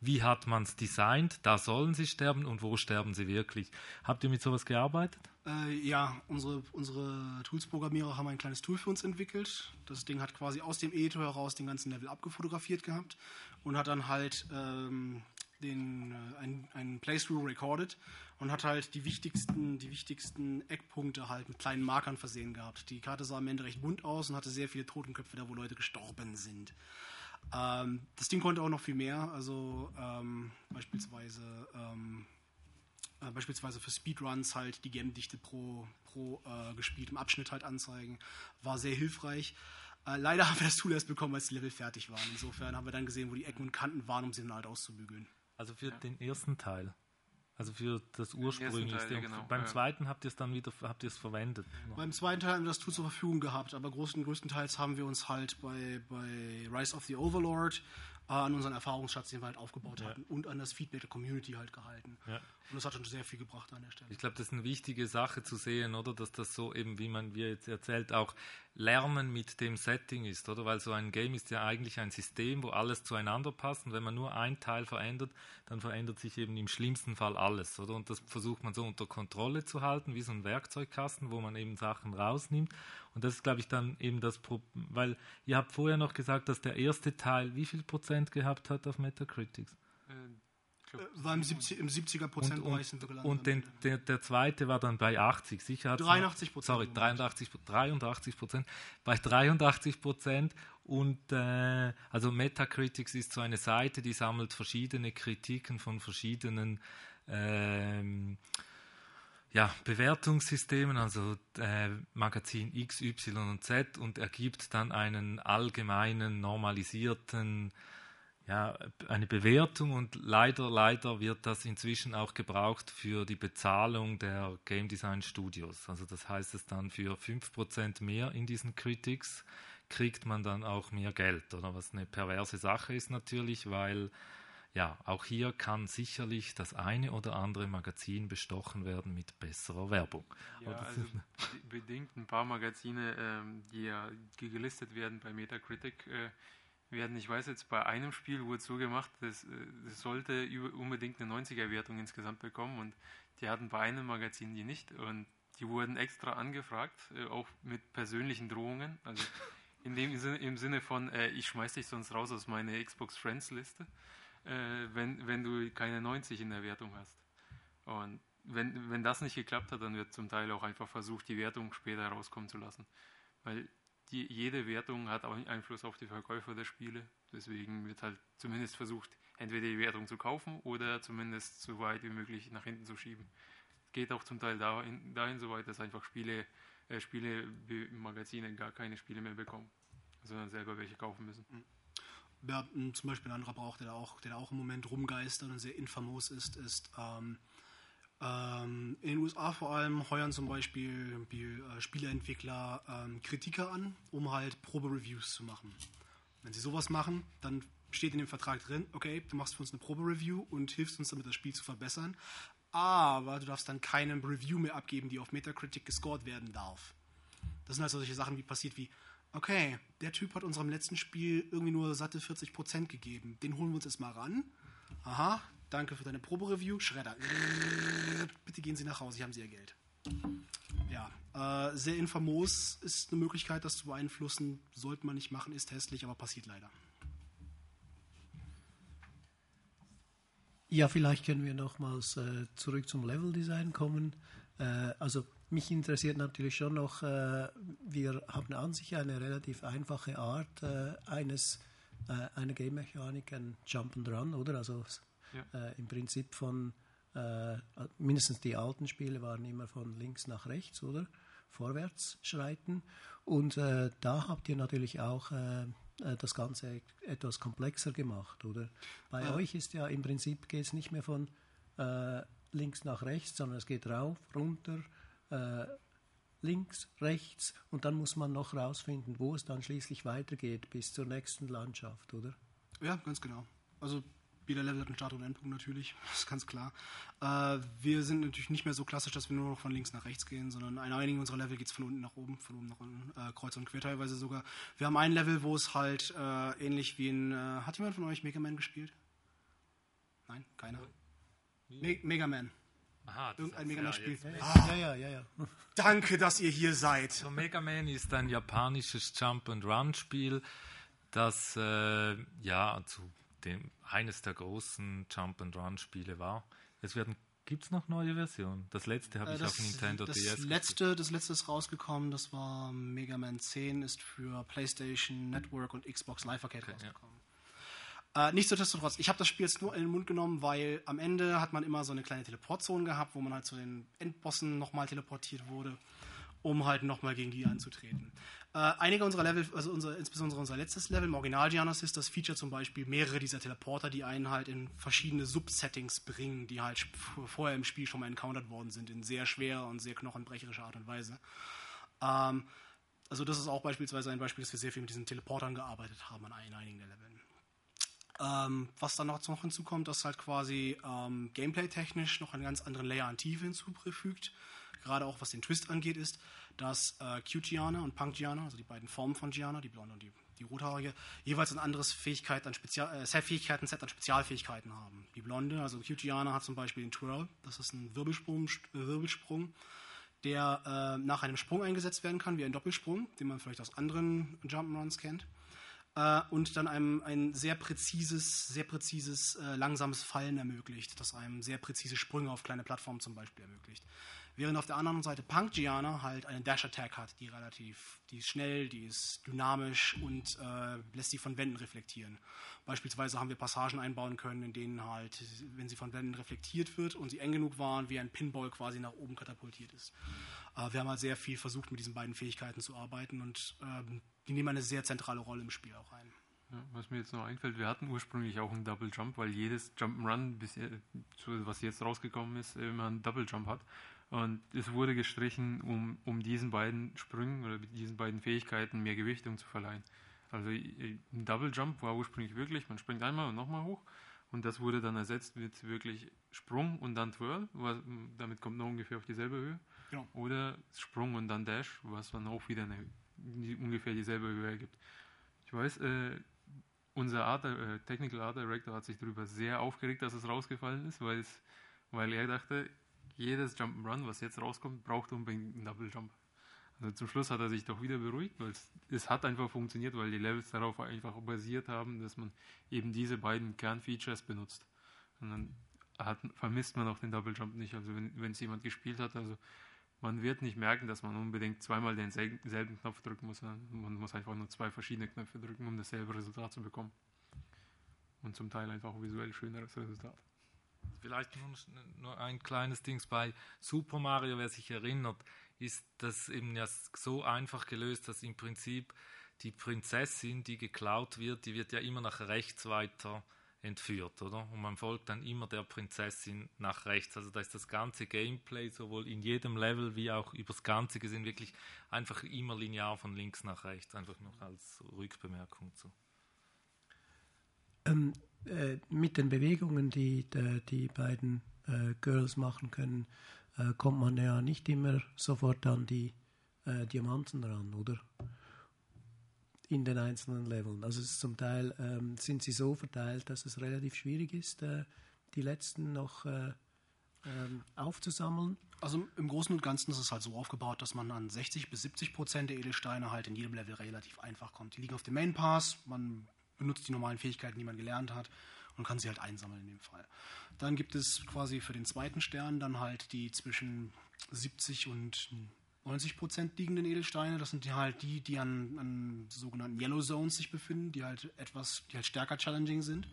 wie hat man es designt, da sollen sie sterben und wo sterben sie wirklich. Habt ihr mit sowas gearbeitet? Äh, ja, unsere, unsere Tools-Programmierer haben ein kleines Tool für uns entwickelt. Das Ding hat quasi aus dem Editor heraus den ganzen Level abgefotografiert gehabt und hat dann halt ähm, den, äh, ein, einen Playthrough recorded und hat halt die wichtigsten, die wichtigsten Eckpunkte halt mit kleinen Markern versehen gehabt. Die Karte sah am Ende recht bunt aus und hatte sehr viele Totenköpfe da, wo Leute gestorben sind. Ähm, das Ding konnte auch noch viel mehr, also ähm, beispielsweise, ähm, äh, beispielsweise für Speedruns halt die Game-Dichte pro, pro äh, gespieltem Abschnitt halt anzeigen, war sehr hilfreich. Äh, leider haben wir das Tool erst bekommen, als die Level fertig waren. Insofern haben wir dann gesehen, wo die Ecken und Kanten waren, um sie dann halt auszubügeln. Also für ja. den ersten Teil. Also für das ursprüngliche. Teil, genau. Beim ja. zweiten habt ihr es dann wieder habt ihr es verwendet. Beim zweiten Teil haben wir das Tool zur Verfügung gehabt, aber großen, größtenteils haben wir uns halt bei, bei Rise of the Overlord an unseren Erfahrungsschatz, den wir halt aufgebaut ja. hatten und an das Feedback der Community halt gehalten. Ja. Und das hat schon sehr viel gebracht an der Stelle. Ich glaube, das ist eine wichtige Sache zu sehen, oder? Dass das so eben, wie man wie jetzt erzählt, auch Lernen mit dem Setting ist, oder? Weil so ein Game ist ja eigentlich ein System, wo alles zueinander passt. Und wenn man nur ein Teil verändert, dann verändert sich eben im schlimmsten Fall alles, oder? Und das versucht man so unter Kontrolle zu halten, wie so ein Werkzeugkasten, wo man eben Sachen rausnimmt. Und das ist, glaube ich, dann eben das Problem, weil ihr habt vorher noch gesagt, dass der erste Teil wie viel Prozent gehabt hat auf Metacritics? Äh, war im, 70, im 70er Prozentbereich sind wir gelandet. Und den, der, der zweite war dann bei 80, sicher? 83 Prozent. Sorry, 83, 83 Prozent. Bei 83 Prozent und äh, also Metacritics ist so eine Seite, die sammelt verschiedene Kritiken von verschiedenen ähm, ja, Bewertungssystemen, also äh, Magazin X, Y und Z und ergibt dann einen allgemeinen, normalisierten, ja, eine Bewertung und leider, leider wird das inzwischen auch gebraucht für die Bezahlung der Game Design Studios. Also das heißt es dann für 5% mehr in diesen Critics kriegt man dann auch mehr Geld, oder was eine perverse Sache ist natürlich, weil ja, auch hier kann sicherlich das eine oder andere Magazin bestochen werden mit besserer Werbung. Ja, also bedingt ein paar Magazine, ähm, die ja gelistet werden bei Metacritic, äh, werden. Ich weiß jetzt, bei einem Spiel wurde so gemacht, das, das sollte unbedingt eine 90er-Wertung insgesamt bekommen und die hatten bei einem Magazin die nicht und die wurden extra angefragt, äh, auch mit persönlichen Drohungen. Also in dem Sinne, im Sinne von, äh, ich schmeiß dich sonst raus aus meiner Xbox Friends Liste, äh, wenn, wenn du keine 90 in der Wertung hast. Und wenn, wenn das nicht geklappt hat, dann wird zum Teil auch einfach versucht, die Wertung später rauskommen zu lassen. Weil die, jede Wertung hat auch Einfluss auf die Verkäufer der Spiele. Deswegen wird halt zumindest versucht, entweder die Wertung zu kaufen oder zumindest so weit wie möglich nach hinten zu schieben. Geht auch zum Teil dahin, dahin so weit, dass einfach Spiele, äh, Spiele Magazine gar keine Spiele mehr bekommen, sondern selber welche kaufen müssen. Mhm. Ja, zum Beispiel ein anderer Brauch, der da auch, der da auch im Moment rumgeistert und sehr infamos ist, ist ähm, ähm, in den USA vor allem heuern zum Beispiel äh, Spieleentwickler ähm, Kritiker an, um halt Probe-Reviews zu machen. Wenn sie sowas machen, dann steht in dem Vertrag drin, okay, du machst für uns eine Probe-Review und hilfst uns damit, das Spiel zu verbessern. Aber du darfst dann keine Review mehr abgeben, die auf Metacritic gescored werden darf. Das sind also solche Sachen, wie passiert wie, okay, der Typ hat unserem letzten Spiel irgendwie nur satte 40% gegeben. Den holen wir uns jetzt mal ran. Aha, danke für deine Probereview. Schredder. Bitte gehen Sie nach Hause, hier haben Sie Ihr Geld. Ja, äh, sehr infamos ist eine Möglichkeit, das zu beeinflussen. Sollte man nicht machen, ist hässlich, aber passiert leider. Ja, vielleicht können wir nochmals äh, zurück zum Leveldesign kommen. Äh, also mich interessiert natürlich schon noch, äh, wir haben an sich eine relativ einfache Art äh, eines äh, einer Game-Mechanik, ein Jump and Run, oder? Also ja. äh, im Prinzip von äh, mindestens die alten Spiele waren immer von links nach rechts, oder? Vorwärts schreiten. Und äh, da habt ihr natürlich auch das Ganze etwas komplexer gemacht, oder? Bei ja. euch ist ja im Prinzip geht es nicht mehr von links nach rechts, sondern es geht rauf, runter, links, rechts und dann muss man noch rausfinden, wo es dann schließlich weitergeht bis zur nächsten Landschaft, oder? Ja, ganz genau. Also jeder Level hat einen Start- und Endpunkt natürlich, das ist ganz klar. Äh, wir sind natürlich nicht mehr so klassisch, dass wir nur noch von links nach rechts gehen, sondern in einigen unserer Level geht es von unten nach oben, von oben nach unten, äh, kreuz und quer teilweise sogar. Wir haben ein Level, wo es halt äh, ähnlich wie in. Äh, hat jemand von euch Mega Man gespielt? Nein, keiner. Me Mega Man. Aha, Irgendein Mega Man-Spiel. Ja, ah, ja, ja, ja, ja. Danke, dass ihr hier seid. So, Mega Man ist ein japanisches Jump-and-Run-Spiel, das äh, ja zu dem, eines der großen Jump-and-Run-Spiele war. Es werden Gibt es noch neue Versionen? Das letzte habe äh, ich auf Nintendo das DS. Letzte, das letzte ist rausgekommen, das war Mega Man 10, ist für PlayStation Network und Xbox Live Arcade okay, rausgekommen. Ja. Äh, nichtsdestotrotz, ich habe das Spiel jetzt nur in den Mund genommen, weil am Ende hat man immer so eine kleine Teleportzone gehabt, wo man halt zu den Endbossen nochmal teleportiert wurde um halt nochmal gegen die anzutreten. Äh, einige unserer Level, also unser, insbesondere unser letztes Level im Original Genesis, das feature zum Beispiel mehrere dieser Teleporter, die einen halt in verschiedene Subsettings bringen, die halt vorher im Spiel schon mal encountered worden sind, in sehr schwerer und sehr knochenbrecherischer Art und Weise. Ähm, also das ist auch beispielsweise ein Beispiel, dass wir sehr viel mit diesen Teleportern gearbeitet haben an einigen der Leveln. Ähm, was dann noch hinzukommt, dass halt quasi ähm, gameplay-technisch noch einen ganz anderen Layer an Tiefe hinzufügt gerade auch was den Twist angeht, ist, dass äh, Q-Giana und Punk-Giana, also die beiden Formen von Giana, die blonde und die, die rothaarige, jeweils ein anderes Fähigkeit an Spezial, äh, Fähigkeiten, Set an Spezialfähigkeiten haben. Die blonde, also Q-Giana, hat zum Beispiel den Twirl, das ist ein Wirbelsprung, äh, Wirbelsprung der äh, nach einem Sprung eingesetzt werden kann, wie ein Doppelsprung, den man vielleicht aus anderen Jump'n'Runs kennt. Äh, und dann einem ein sehr präzises, sehr präzises, äh, langsames Fallen ermöglicht, das einem sehr präzise Sprünge auf kleine Plattformen zum Beispiel ermöglicht. Während auf der anderen Seite Punk Gianna halt einen Dash Attack hat, die relativ, die ist schnell, die ist dynamisch und äh, lässt sie von Wänden reflektieren. Beispielsweise haben wir Passagen einbauen können, in denen halt, wenn sie von Wänden reflektiert wird und sie eng genug waren, wie ein Pinball quasi nach oben katapultiert ist. Äh, wir haben halt sehr viel versucht, mit diesen beiden Fähigkeiten zu arbeiten und ähm, die nehmen eine sehr zentrale Rolle im Spiel auch ein. Ja, was mir jetzt noch einfällt, wir hatten ursprünglich auch einen Double Jump, weil jedes Jump'n'Run, was jetzt rausgekommen ist, immer einen Double Jump hat. Und es wurde gestrichen, um, um diesen beiden Sprüngen oder diesen beiden Fähigkeiten mehr Gewichtung zu verleihen. Also ein Double Jump war ursprünglich wirklich, man springt einmal und nochmal hoch. Und das wurde dann ersetzt mit wirklich Sprung und dann Twirl, was, damit kommt man ungefähr auf dieselbe Höhe. Genau. Oder Sprung und dann Dash, was dann auch wieder eine, ungefähr dieselbe Höhe ergibt. Ich weiß, äh, unser Art, äh, Technical Art Director hat sich darüber sehr aufgeregt, dass es rausgefallen ist, weil er dachte, jedes Jump'n'Run, was jetzt rauskommt, braucht unbedingt einen Double Jump. Also zum Schluss hat er sich doch wieder beruhigt, weil es, es hat einfach funktioniert, weil die Levels darauf einfach basiert haben, dass man eben diese beiden Kernfeatures benutzt. Und dann hat, vermisst man auch den Double Jump nicht. Also wenn es jemand gespielt hat, also man wird nicht merken, dass man unbedingt zweimal denselben Knopf drücken muss. Man muss einfach nur zwei verschiedene Knöpfe drücken, um dasselbe Resultat zu bekommen. Und zum Teil einfach visuell schöneres Resultat. Vielleicht nur, ein kleines Ding bei Super Mario, wer sich erinnert, ist das eben ja so einfach gelöst, dass im Prinzip die Prinzessin, die geklaut wird, die wird ja immer nach rechts weiter entführt, oder? Und man folgt dann immer der Prinzessin nach rechts. Also da ist das ganze Gameplay sowohl in jedem Level wie auch übers Ganze gesehen wirklich einfach immer linear von links nach rechts. Einfach noch als Rückbemerkung zu. Ähm, äh, mit den Bewegungen, die die, die beiden äh, Girls machen können, äh, kommt man ja nicht immer sofort an die äh, Diamanten ran, oder? In den einzelnen Leveln. Also zum Teil ähm, sind sie so verteilt, dass es relativ schwierig ist, äh, die letzten noch äh, ähm, aufzusammeln. Also im Großen und Ganzen ist es halt so aufgebaut, dass man an 60 bis 70 Prozent der Edelsteine halt in jedem Level relativ einfach kommt. Die liegen auf dem Main Pass, man benutzt die normalen Fähigkeiten, die man gelernt hat und kann sie halt einsammeln in dem Fall. Dann gibt es quasi für den zweiten Stern dann halt die zwischen 70 und 90 Prozent liegenden Edelsteine. Das sind halt die, die an, an sogenannten Yellow Zones sich befinden, die halt etwas, die halt stärker challenging sind.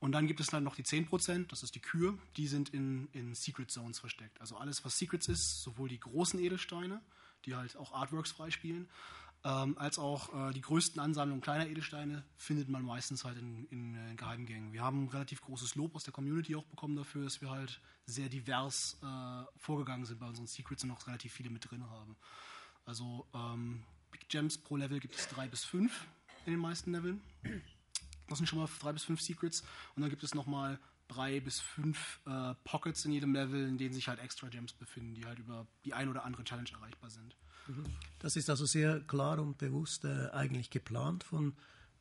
Und dann gibt es dann noch die 10 Prozent, das ist die Kür, die sind in, in Secret Zones versteckt. Also alles, was Secrets ist, sowohl die großen Edelsteine, die halt auch Artworks freispielen, ähm, als auch äh, die größten Ansammlungen kleiner Edelsteine findet man meistens halt in, in, in Geheimgängen. Wir haben relativ großes Lob aus der Community auch bekommen dafür, dass wir halt sehr divers äh, vorgegangen sind bei unseren Secrets und auch relativ viele mit drin haben. Also ähm, Big Gems pro Level gibt es drei bis fünf in den meisten Leveln. Das sind schon mal drei bis fünf Secrets. Und dann gibt es nochmal drei bis fünf äh, Pockets in jedem Level, in denen sich halt extra Gems befinden, die halt über die ein oder andere Challenge erreichbar sind. Das ist also sehr klar und bewusst äh, eigentlich geplant von,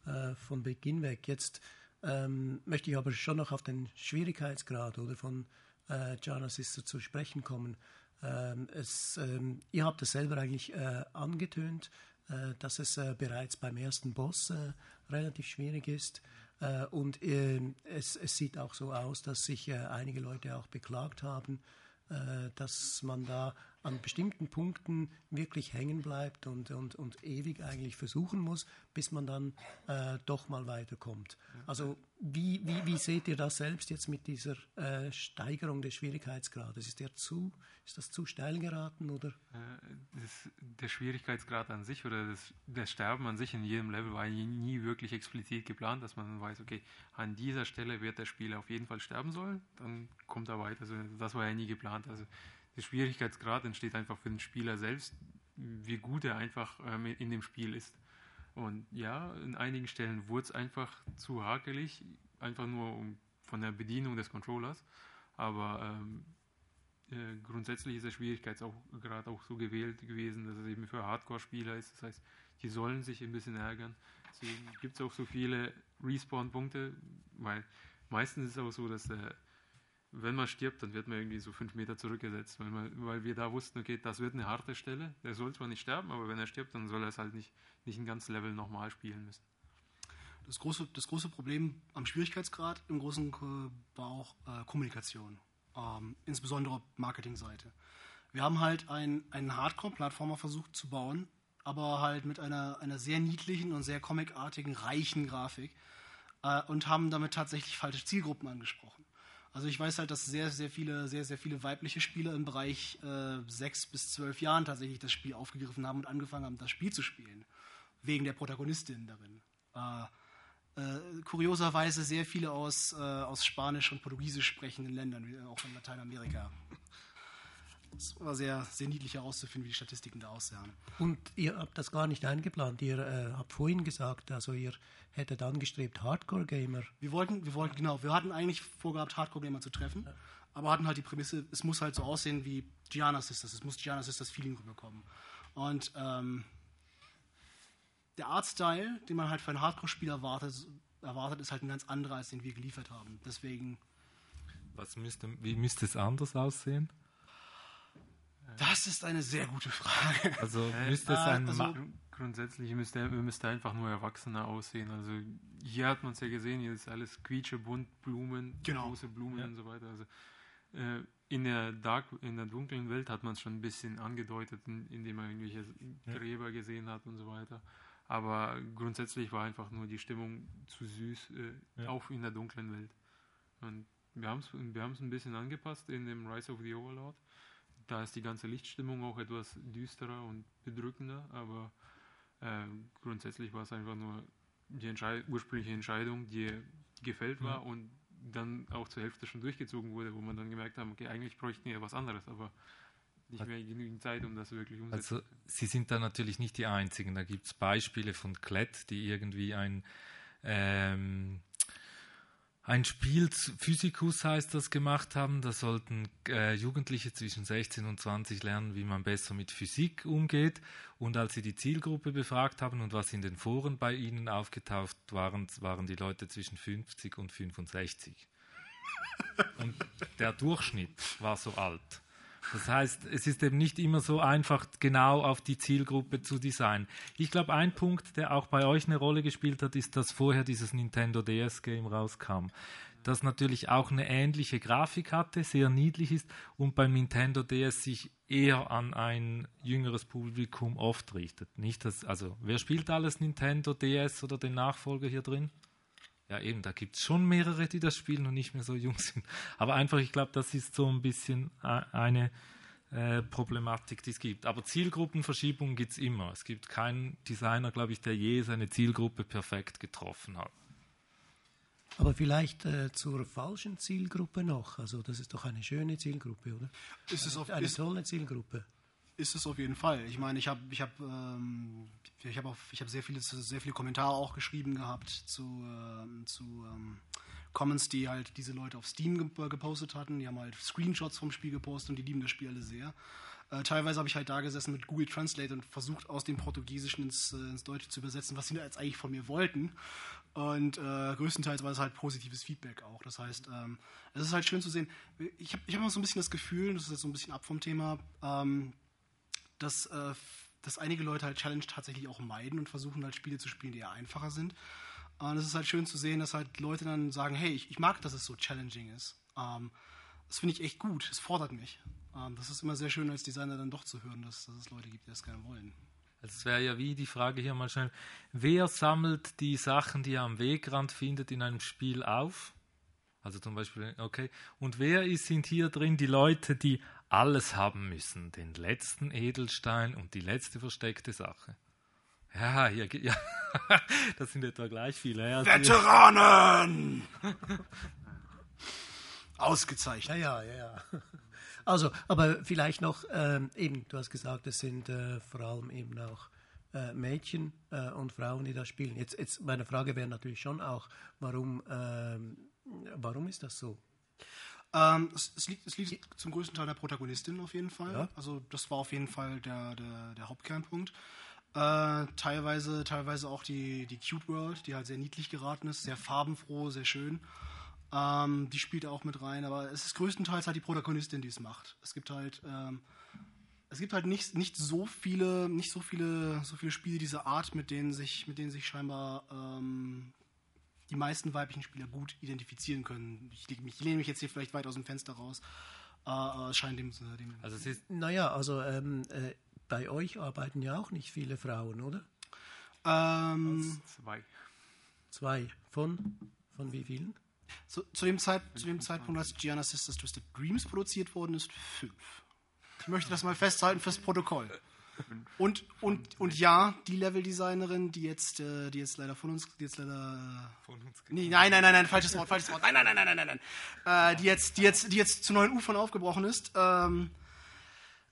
äh, von Beginn weg. Jetzt ähm, möchte ich aber schon noch auf den Schwierigkeitsgrad oder von äh, Genesis zu sprechen kommen. Ähm, es, ähm, ihr habt es selber eigentlich äh, angetönt, äh, dass es äh, bereits beim ersten Boss äh, relativ schwierig ist. Äh, und ähm, es, es, sieht auch so aus, dass sich einige Leute auch beklagt haben, dass man da an bestimmten Punkten wirklich hängen bleibt und, und, und ewig eigentlich versuchen muss, bis man dann äh, doch mal weiterkommt. Also wie, wie, wie seht ihr das selbst jetzt mit dieser äh, Steigerung des Schwierigkeitsgrades? Ist, der zu, ist das zu steil geraten? Oder? Äh, das, der Schwierigkeitsgrad an sich oder das, das Sterben an sich in jedem Level war nie wirklich explizit geplant, dass man weiß, okay, an dieser Stelle wird der Spieler auf jeden Fall sterben sollen, dann kommt er weiter. Also das war ja nie geplant. Also der Schwierigkeitsgrad entsteht einfach für den Spieler selbst, wie gut er einfach ähm, in dem Spiel ist. Und ja, in einigen Stellen wurde es einfach zu hakelig, einfach nur um, von der Bedienung des Controllers. Aber ähm, äh, grundsätzlich ist der Schwierigkeitsgrad auch so gewählt gewesen, dass es eben für Hardcore-Spieler ist. Das heißt, die sollen sich ein bisschen ärgern. Deswegen gibt es auch so viele Respawn-Punkte, weil meistens ist es auch so, dass der wenn man stirbt, dann wird man irgendwie so fünf Meter zurückgesetzt, weil, man, weil wir da wussten, okay, das wird eine harte Stelle. Der soll zwar nicht sterben, aber wenn er stirbt, dann soll er es halt nicht, nicht ein ganzes Level nochmal spielen müssen. Das große, das große Problem am Schwierigkeitsgrad im Großen war auch äh, Kommunikation, ähm, insbesondere Marketingseite. Wir haben halt ein, einen Hardcore-Plattformer versucht zu bauen, aber halt mit einer, einer sehr niedlichen und sehr comicartigen, reichen Grafik äh, und haben damit tatsächlich falsche Zielgruppen angesprochen. Also ich weiß halt, dass sehr, sehr viele, sehr, sehr viele weibliche Spieler im Bereich äh, sechs bis zwölf Jahren tatsächlich das Spiel aufgegriffen haben und angefangen haben, das Spiel zu spielen. Wegen der Protagonistin darin. Äh, äh, kurioserweise sehr viele aus, äh, aus Spanisch und Portugiesisch sprechenden Ländern, auch in Lateinamerika. Es war sehr, sehr niedlich herauszufinden, wie die Statistiken da aussehen. Und ihr habt das gar nicht eingeplant. Ihr äh, habt vorhin gesagt, also ihr hättet angestrebt Hardcore-Gamer. Wir wollten, wir wollten, genau, wir hatten eigentlich vorgehabt, Hardcore-Gamer zu treffen, ja. aber hatten halt die Prämisse, es muss halt so aussehen wie Gianna Sisters. Es muss Gianna Sisters Feeling rüberkommen. Und ähm, der Artstyle, den man halt für einen Hardcore-Spieler erwartet, erwartet, ist halt ein ganz anderer, als den wir geliefert haben. Deswegen. Was müsste, wie müsste es anders aussehen? Das ist eine sehr gute Frage. Also müsste es ein also, Grundsätzlich müsste, müsste einfach nur erwachsener aussehen. Also hier hat man es ja gesehen, hier ist alles quietsche, bunt, Blumen, Genau. große Blumen Ja. und so weiter. Also äh, in der Dark, in der dunklen Welt hat man es schon ein bisschen angedeutet, in- indem man irgendwelche Gräber gesehen hat und so weiter. Aber grundsätzlich war einfach nur die Stimmung zu süß, äh, Ja. auch in der dunklen Welt. Und wir haben es wir haben's ein bisschen angepasst in dem Rise of the Overlord. Da ist die ganze Lichtstimmung auch etwas düsterer und bedrückender, aber äh, grundsätzlich war es einfach nur die Entschei ursprüngliche Entscheidung, die gefällt war und dann auch zur Hälfte schon durchgezogen wurde, wo man dann gemerkt haben, okay, eigentlich bräuchten wir was anderes, aber nicht mehr genügend Zeit, um das wirklich umzusetzen. Also Sie sind da natürlich nicht die Einzigen. Da gibt es Beispiele von Klett, die irgendwie ein, ähm, ein Spiel, Physikus heißt das, gemacht haben. Da sollten äh, Jugendliche zwischen 16 und 20 lernen, wie man besser mit Physik umgeht. Und als sie die Zielgruppe befragt haben und was in den Foren bei ihnen aufgetaucht waren, waren die Leute zwischen 50 und 65. Und der Durchschnitt war so alt. Das heißt, es ist eben nicht immer so einfach, genau auf die Zielgruppe zu designen. Ich glaube, ein Punkt, der auch bei euch eine Rolle gespielt hat, ist, dass vorher dieses Nintendo DS-Game rauskam. Das natürlich auch eine ähnliche Grafik hatte, sehr niedlich ist und beim Nintendo DS sich eher an ein jüngeres Publikum oft richtet. Nicht das, also, wer spielt alles Nintendo DS oder den Nachfolger hier drin? Ja, eben, da gibt es schon mehrere, die das spielen und nicht mehr so jung sind. Aber einfach, ich glaube, das ist so ein bisschen eine äh, Problematik, die es gibt. Aber Zielgruppenverschiebungen gibt es immer. Es gibt keinen Designer, glaube ich, der je seine Zielgruppe perfekt getroffen hat. Aber vielleicht äh, zur falschen Zielgruppe noch. Also das ist doch eine schöne Zielgruppe, oder? ist es auf, Eine ist, tolle Zielgruppe. Ist es auf jeden Fall. Ich meine, ich habe ich hab, ähm, ich hab auch- ich hab sehr, viele, sehr viele Kommentare auch geschrieben gehabt zu, ähm, zu ähm, Comments, die halt diese Leute auf Steam ge gepostet hatten. Die haben halt Screenshots vom Spiel gepostet und die lieben das Spiel alle sehr. Äh, teilweise habe ich halt da gesessen mit Google Translate und versucht aus dem Portugiesischen ins, äh, ins Deutsche zu übersetzen, was sie da jetzt eigentlich von mir wollten. Und äh, größtenteils war es halt positives Feedback auch. Das heißt, ähm, es ist halt schön zu sehen. Ich habe ich hab immer so ein bisschen das Gefühl, das ist jetzt so ein bisschen ab vom Thema, ähm, dass, äh, dass einige Leute halt Challenge tatsächlich auch meiden und versuchen halt Spiele zu spielen, die eher einfacher sind. Und es ist halt schön zu sehen, dass halt Leute dann sagen, hey, ich, ich mag, dass es so challenging ist. Ähm, das finde ich echt gut. Es fordert mich. Ähm, das ist immer sehr schön als Designer dann doch zu hören, dass, dass es Leute gibt, die das gerne wollen. Also es wäre ja wie die Frage hier mal schnell, wer sammelt die Sachen, die er am Wegrand findet, in einem Spiel auf? Also zum Beispiel, okay. Und wer ist, sind hier drin die Leute, die alles haben müssen? Den letzten Edelstein und die letzte versteckte Sache. Ja, hier, ja. das sind etwa gleich viele. Ja, Veteranen! Ausgezeichnet. Ja, ja, ja, ja. Also, aber vielleicht noch, ähm, eben, du hast gesagt, es sind äh, vor allem eben auch äh, Mädchen äh, und Frauen, die da spielen. Jetzt, jetzt meine Frage wäre natürlich schon auch, warum, ähm, warum ist das so? Ähm, es, es, liegt, es liegt zum größten Teil der Protagonistin auf jeden Fall. Ja. Also das war auf jeden Fall der, der, der Hauptkernpunkt. Äh, teilweise, teilweise auch die, die Cute World, die halt sehr niedlich geraten ist, sehr farbenfroh, sehr schön. Ähm, die spielt auch mit rein, aber es ist größtenteils halt die Protagonistin, die es macht. Es gibt halt, ähm, es gibt halt nicht, nicht so viele, nicht so viele, so viele Spiele dieser Art, mit denen sich, mit denen sich scheinbar ähm, die meisten weiblichen Spieler gut identifizieren können. Ich, ich lehne mich jetzt hier vielleicht weit aus dem Fenster raus, äh, es scheint dem, dem also es ist, Naja, also ähm, äh, bei euch arbeiten ja auch nicht viele Frauen, oder? ähm, Zwei. Zwei. Von? Von wie vielen? zu, zu, dem Zeit, zu dem Zeitpunkt, als Gianna Sisters Twisted Dreams produziert worden ist, fünf. Ich möchte das mal festhalten fürs Protokoll. Und, und, und ja, die Level-Designerin, die jetzt, äh, die jetzt leider von uns, die jetzt leider. Äh, von uns nee, nein, nein, nein, nein, falsches Wort, falsches Wort. Nein, nein, nein, nein, nein, nein, nein. Äh, die, jetzt, die, jetzt, die jetzt zu neuen Ufern aufgebrochen ist, ähm,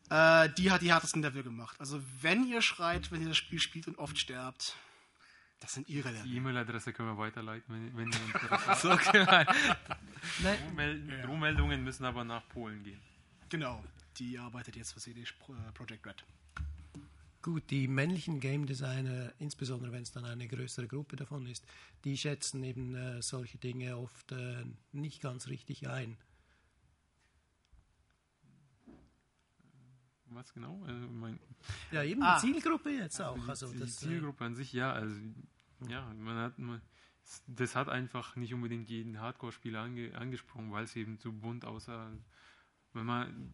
äh, die hat die härtesten Level gemacht. Also, wenn ihr schreit, wenn ihr das Spiel spielt und oft sterbt, das sind ihre Level. Die E-Mail-Adresse können wir weiterleiten, wenn, wenn ihr Interesse habt. Nein, Drohmel- Drohmeldungen müssen aber nach Polen gehen. Genau, die arbeitet jetzt für CD äh, Projekt Red. Gut, die männlichen Game Designer, insbesondere wenn es dann eine größere Gruppe davon ist, die schätzen eben äh, solche Dinge oft äh, nicht ganz richtig ein. Was genau? Also mein, ja, eben Ah. die Zielgruppe jetzt auch. Also Also die, das, die äh, Zielgruppe an sich, ja, also ja, man hat man, das hat einfach nicht unbedingt jeden Hardcore-Spieler ange, angesprochen, weil es eben zu bunt aussah. Wenn man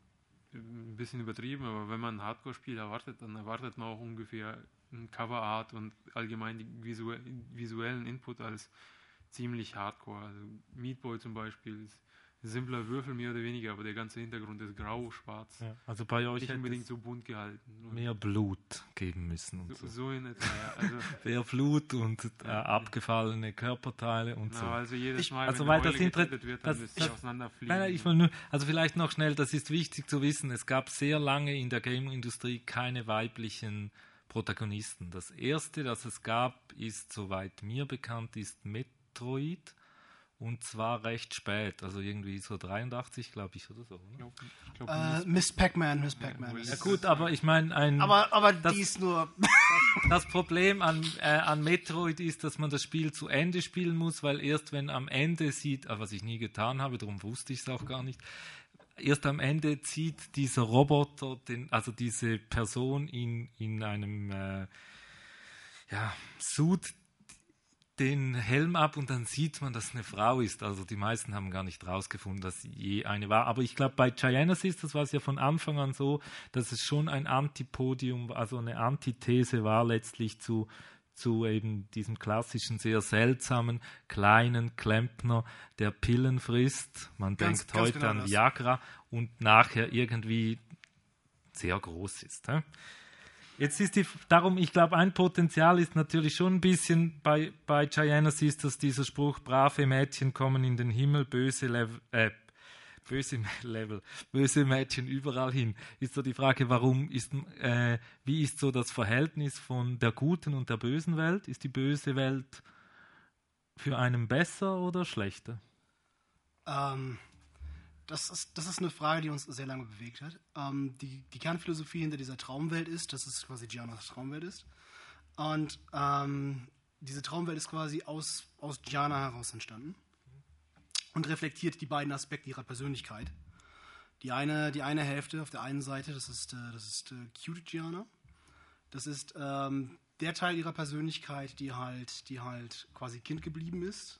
ein bisschen übertrieben, aber wenn man ein Hardcore-Spiel erwartet, dann erwartet man auch ungefähr ein Coverart und allgemein visu visuellen Input als ziemlich Hardcore. Also Meat Boy zum Beispiel ist simpler Würfel mehr oder weniger, aber der ganze Hintergrund ist grau, schwarz. Ja, also bei euch Nicht unbedingt so bunt gehalten. Und mehr Blut geben müssen und so, so. so in etwa, ja. Also, Mehr Blut und äh, abgefallene Körperteile und so. Genau, also jedes Ich- Mal, also wenn weil das Eule inter- getötet wird, dann das- müsste das- ich auseinanderfliegen. Nein, nein, ich will nur, also vielleicht noch schnell, das ist wichtig zu wissen, es gab sehr lange in der Game-Industrie keine weiblichen Protagonisten. Das erste, das es gab, ist, soweit mir bekannt, ist Metroid und zwar recht spät, also irgendwie so 83, glaube ich, oder so. ich Oder? ich glaub, Äh, Miss Pac-Man, Miss Pac-Man. Ja gut, aber ich meine, ein aber aber Das- die ist nur. das Problem an, äh, an Metroid ist, dass man das Spiel zu Ende spielen muss, weil erst wenn am Ende sieht, äh, was ich nie getan habe, darum wusste ich es auch gar nicht, erst am Ende zieht dieser Roboter, den, also diese Person in, in einem äh, ja, Suit den Helm ab und dann sieht man, dass es eine Frau ist. Also die meisten haben gar nicht rausgefunden, dass sie je eine war. Aber ich glaube, bei Gianesis, das war es ja von Anfang an so, dass es schon ein Antipodium, also eine Antithese war letztlich zu, zu eben diesem klassischen, sehr seltsamen, kleinen Klempner, der Pillen frisst. Man Ganz- denkt ganz heute genau an. Viagra und nachher irgendwie sehr groß ist. Hä? Jetzt ist die, darum, ich glaube, ein Potenzial ist natürlich schon ein bisschen bei, bei Gianas ist, dass dieser Spruch, brave Mädchen kommen in den Himmel, böse Level, äh, böse Level, böse Mädchen überall hin. Ist so die Frage, warum ist, äh, wie ist so das Verhältnis von der guten und der bösen Welt? Ist die böse Welt für einen besser oder schlechter? Ähm, das, ist, das ist eine Frage, die uns sehr lange bewegt hat. Ähm, die, die Kernphilosophie hinter dieser Traumwelt ist, dass es quasi Giannas Traumwelt ist. Und ähm, diese Traumwelt ist quasi aus, aus Gianna heraus entstanden und reflektiert die beiden Aspekte ihrer Persönlichkeit. Die eine, die eine Hälfte auf der einen Seite, das ist, äh, das ist äh, Cute Gianna. Das ist ähm, der Teil ihrer Persönlichkeit, die halt, die halt quasi Kind geblieben ist,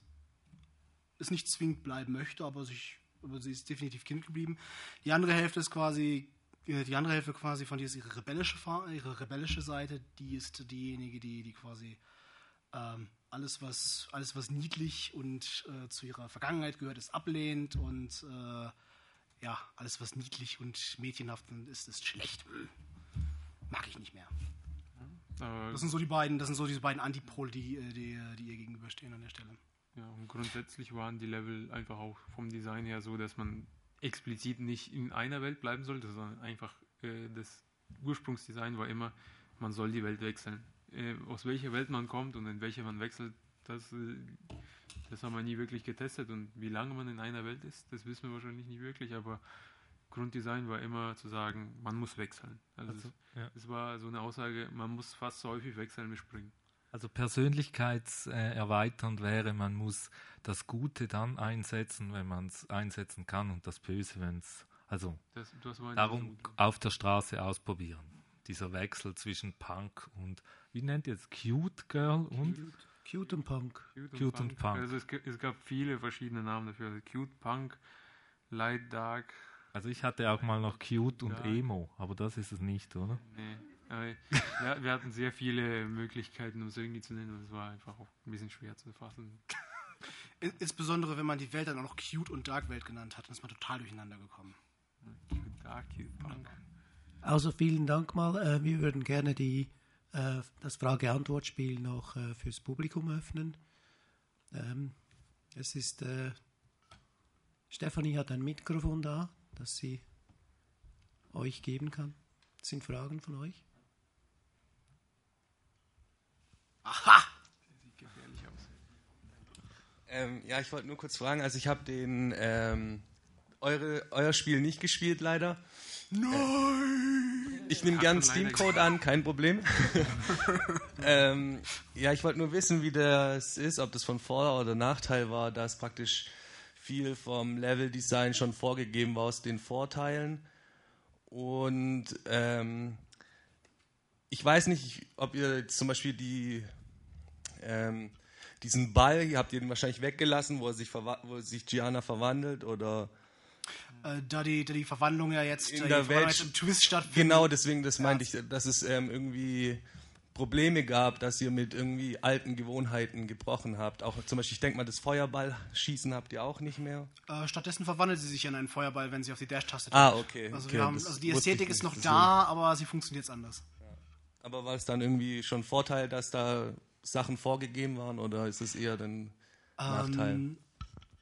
es nicht zwingend bleiben möchte, aber sich, aber sie ist definitiv Kind geblieben. Die andere Hälfte ist quasi, äh, die andere Hälfte quasi von dir ist ihre rebellische, ihre rebellische Seite, die ist diejenige, die, die quasi ähm, alles, was, alles, was niedlich und äh, zu ihrer Vergangenheit gehört, ist ablehnt und äh, ja, alles, was niedlich und mädchenhaft ist, ist schlecht. Mag ich nicht mehr. äh, Das sind so die beiden, das sind so diese beiden Antipole, die, äh, die, die ihr gegenüberstehen an der Stelle. Ja, und grundsätzlich waren die Level einfach auch vom Design her so, dass man explizit nicht in einer Welt bleiben sollte, sondern einfach äh, das Ursprungsdesign war immer, man soll die Welt wechseln. Äh, aus welcher Welt man kommt und in welche man wechselt, das, äh, das haben wir nie wirklich getestet. Und wie lange man in einer Welt ist, das wissen wir wahrscheinlich nicht wirklich, aber Grunddesign war immer zu sagen, man muss wechseln. Also, Also, es, ja. es war so eine Aussage, man muss fast so häufig wechseln wie springen. Also persönlichkeitserweiternd wäre, man muss das Gute dann einsetzen, wenn man es einsetzen kann und das Böse, wenn es, also Das, das darum auf der Straße ausprobieren. Dieser Wechsel zwischen Punk und, wie nennt ihr es, Cute Girl und? Cute und Punk. Cute, Cute und Punk. Also es, es gab viele verschiedene Namen dafür. Also Cute, Punk, Light, Dark. Also ich hatte auch mal noch Cute und. Emo, aber das ist es nicht, oder? Nee. Aber ja, wir hatten sehr viele Möglichkeiten, um es irgendwie zu nennen. Und es war einfach auch ein bisschen schwer zu fassen. In, insbesondere, wenn man die Welt dann auch noch Cute und Dark Welt genannt hat, dann ist man total durcheinander gekommen. Cute, Dark, Cute, Punk. Also vielen Dank mal. Äh, wir würden gerne die, äh, das Frage-Antwort-Spiel noch äh, fürs Publikum öffnen. Ähm, es ist, Stefanie hat ein Mikrofon da, das sie euch geben kann. Das sind Fragen von euch? Sieht gefährlich aus. Ähm, ja, ich wollte nur kurz fragen, also ich habe den ähm, eure, euer Spiel nicht gespielt, leider. Nein! Ich nehme gern einen Steam-Code an, kein Problem. ähm, ja, ich wollte nur wissen, wie das ist, ob das von Vor- oder Nachteil war, dass praktisch viel vom Level-Design schon vorgegeben war aus den Vorteilen. Und ähm, ich weiß nicht, ob ihr zum Beispiel die, ähm, diesen Ball, ihr habt ihn wahrscheinlich weggelassen, wo, er sich, wo sich Gianna verwandelt oder äh, da, die, da die Verwandlung ja jetzt in äh, der Welt im Twist stattfindet. Genau, deswegen, das ja. meinte ich, dass es ähm, irgendwie Probleme gab, dass ihr mit irgendwie alten Gewohnheiten gebrochen habt. Auch zum Beispiel, ich denke mal, das Feuerballschießen habt ihr auch nicht mehr. Äh, stattdessen verwandelt sie sich in einen Feuerball, wenn sie auf die Dash-Taste drückt. Ah, okay. Also, okay, haben, also die Ästhetik ist noch da, aber sie funktioniert jetzt anders. Ja. Aber war es dann irgendwie schon Vorteil, dass da Sachen vorgegeben waren oder ist es eher dann Nachteil? Ähm,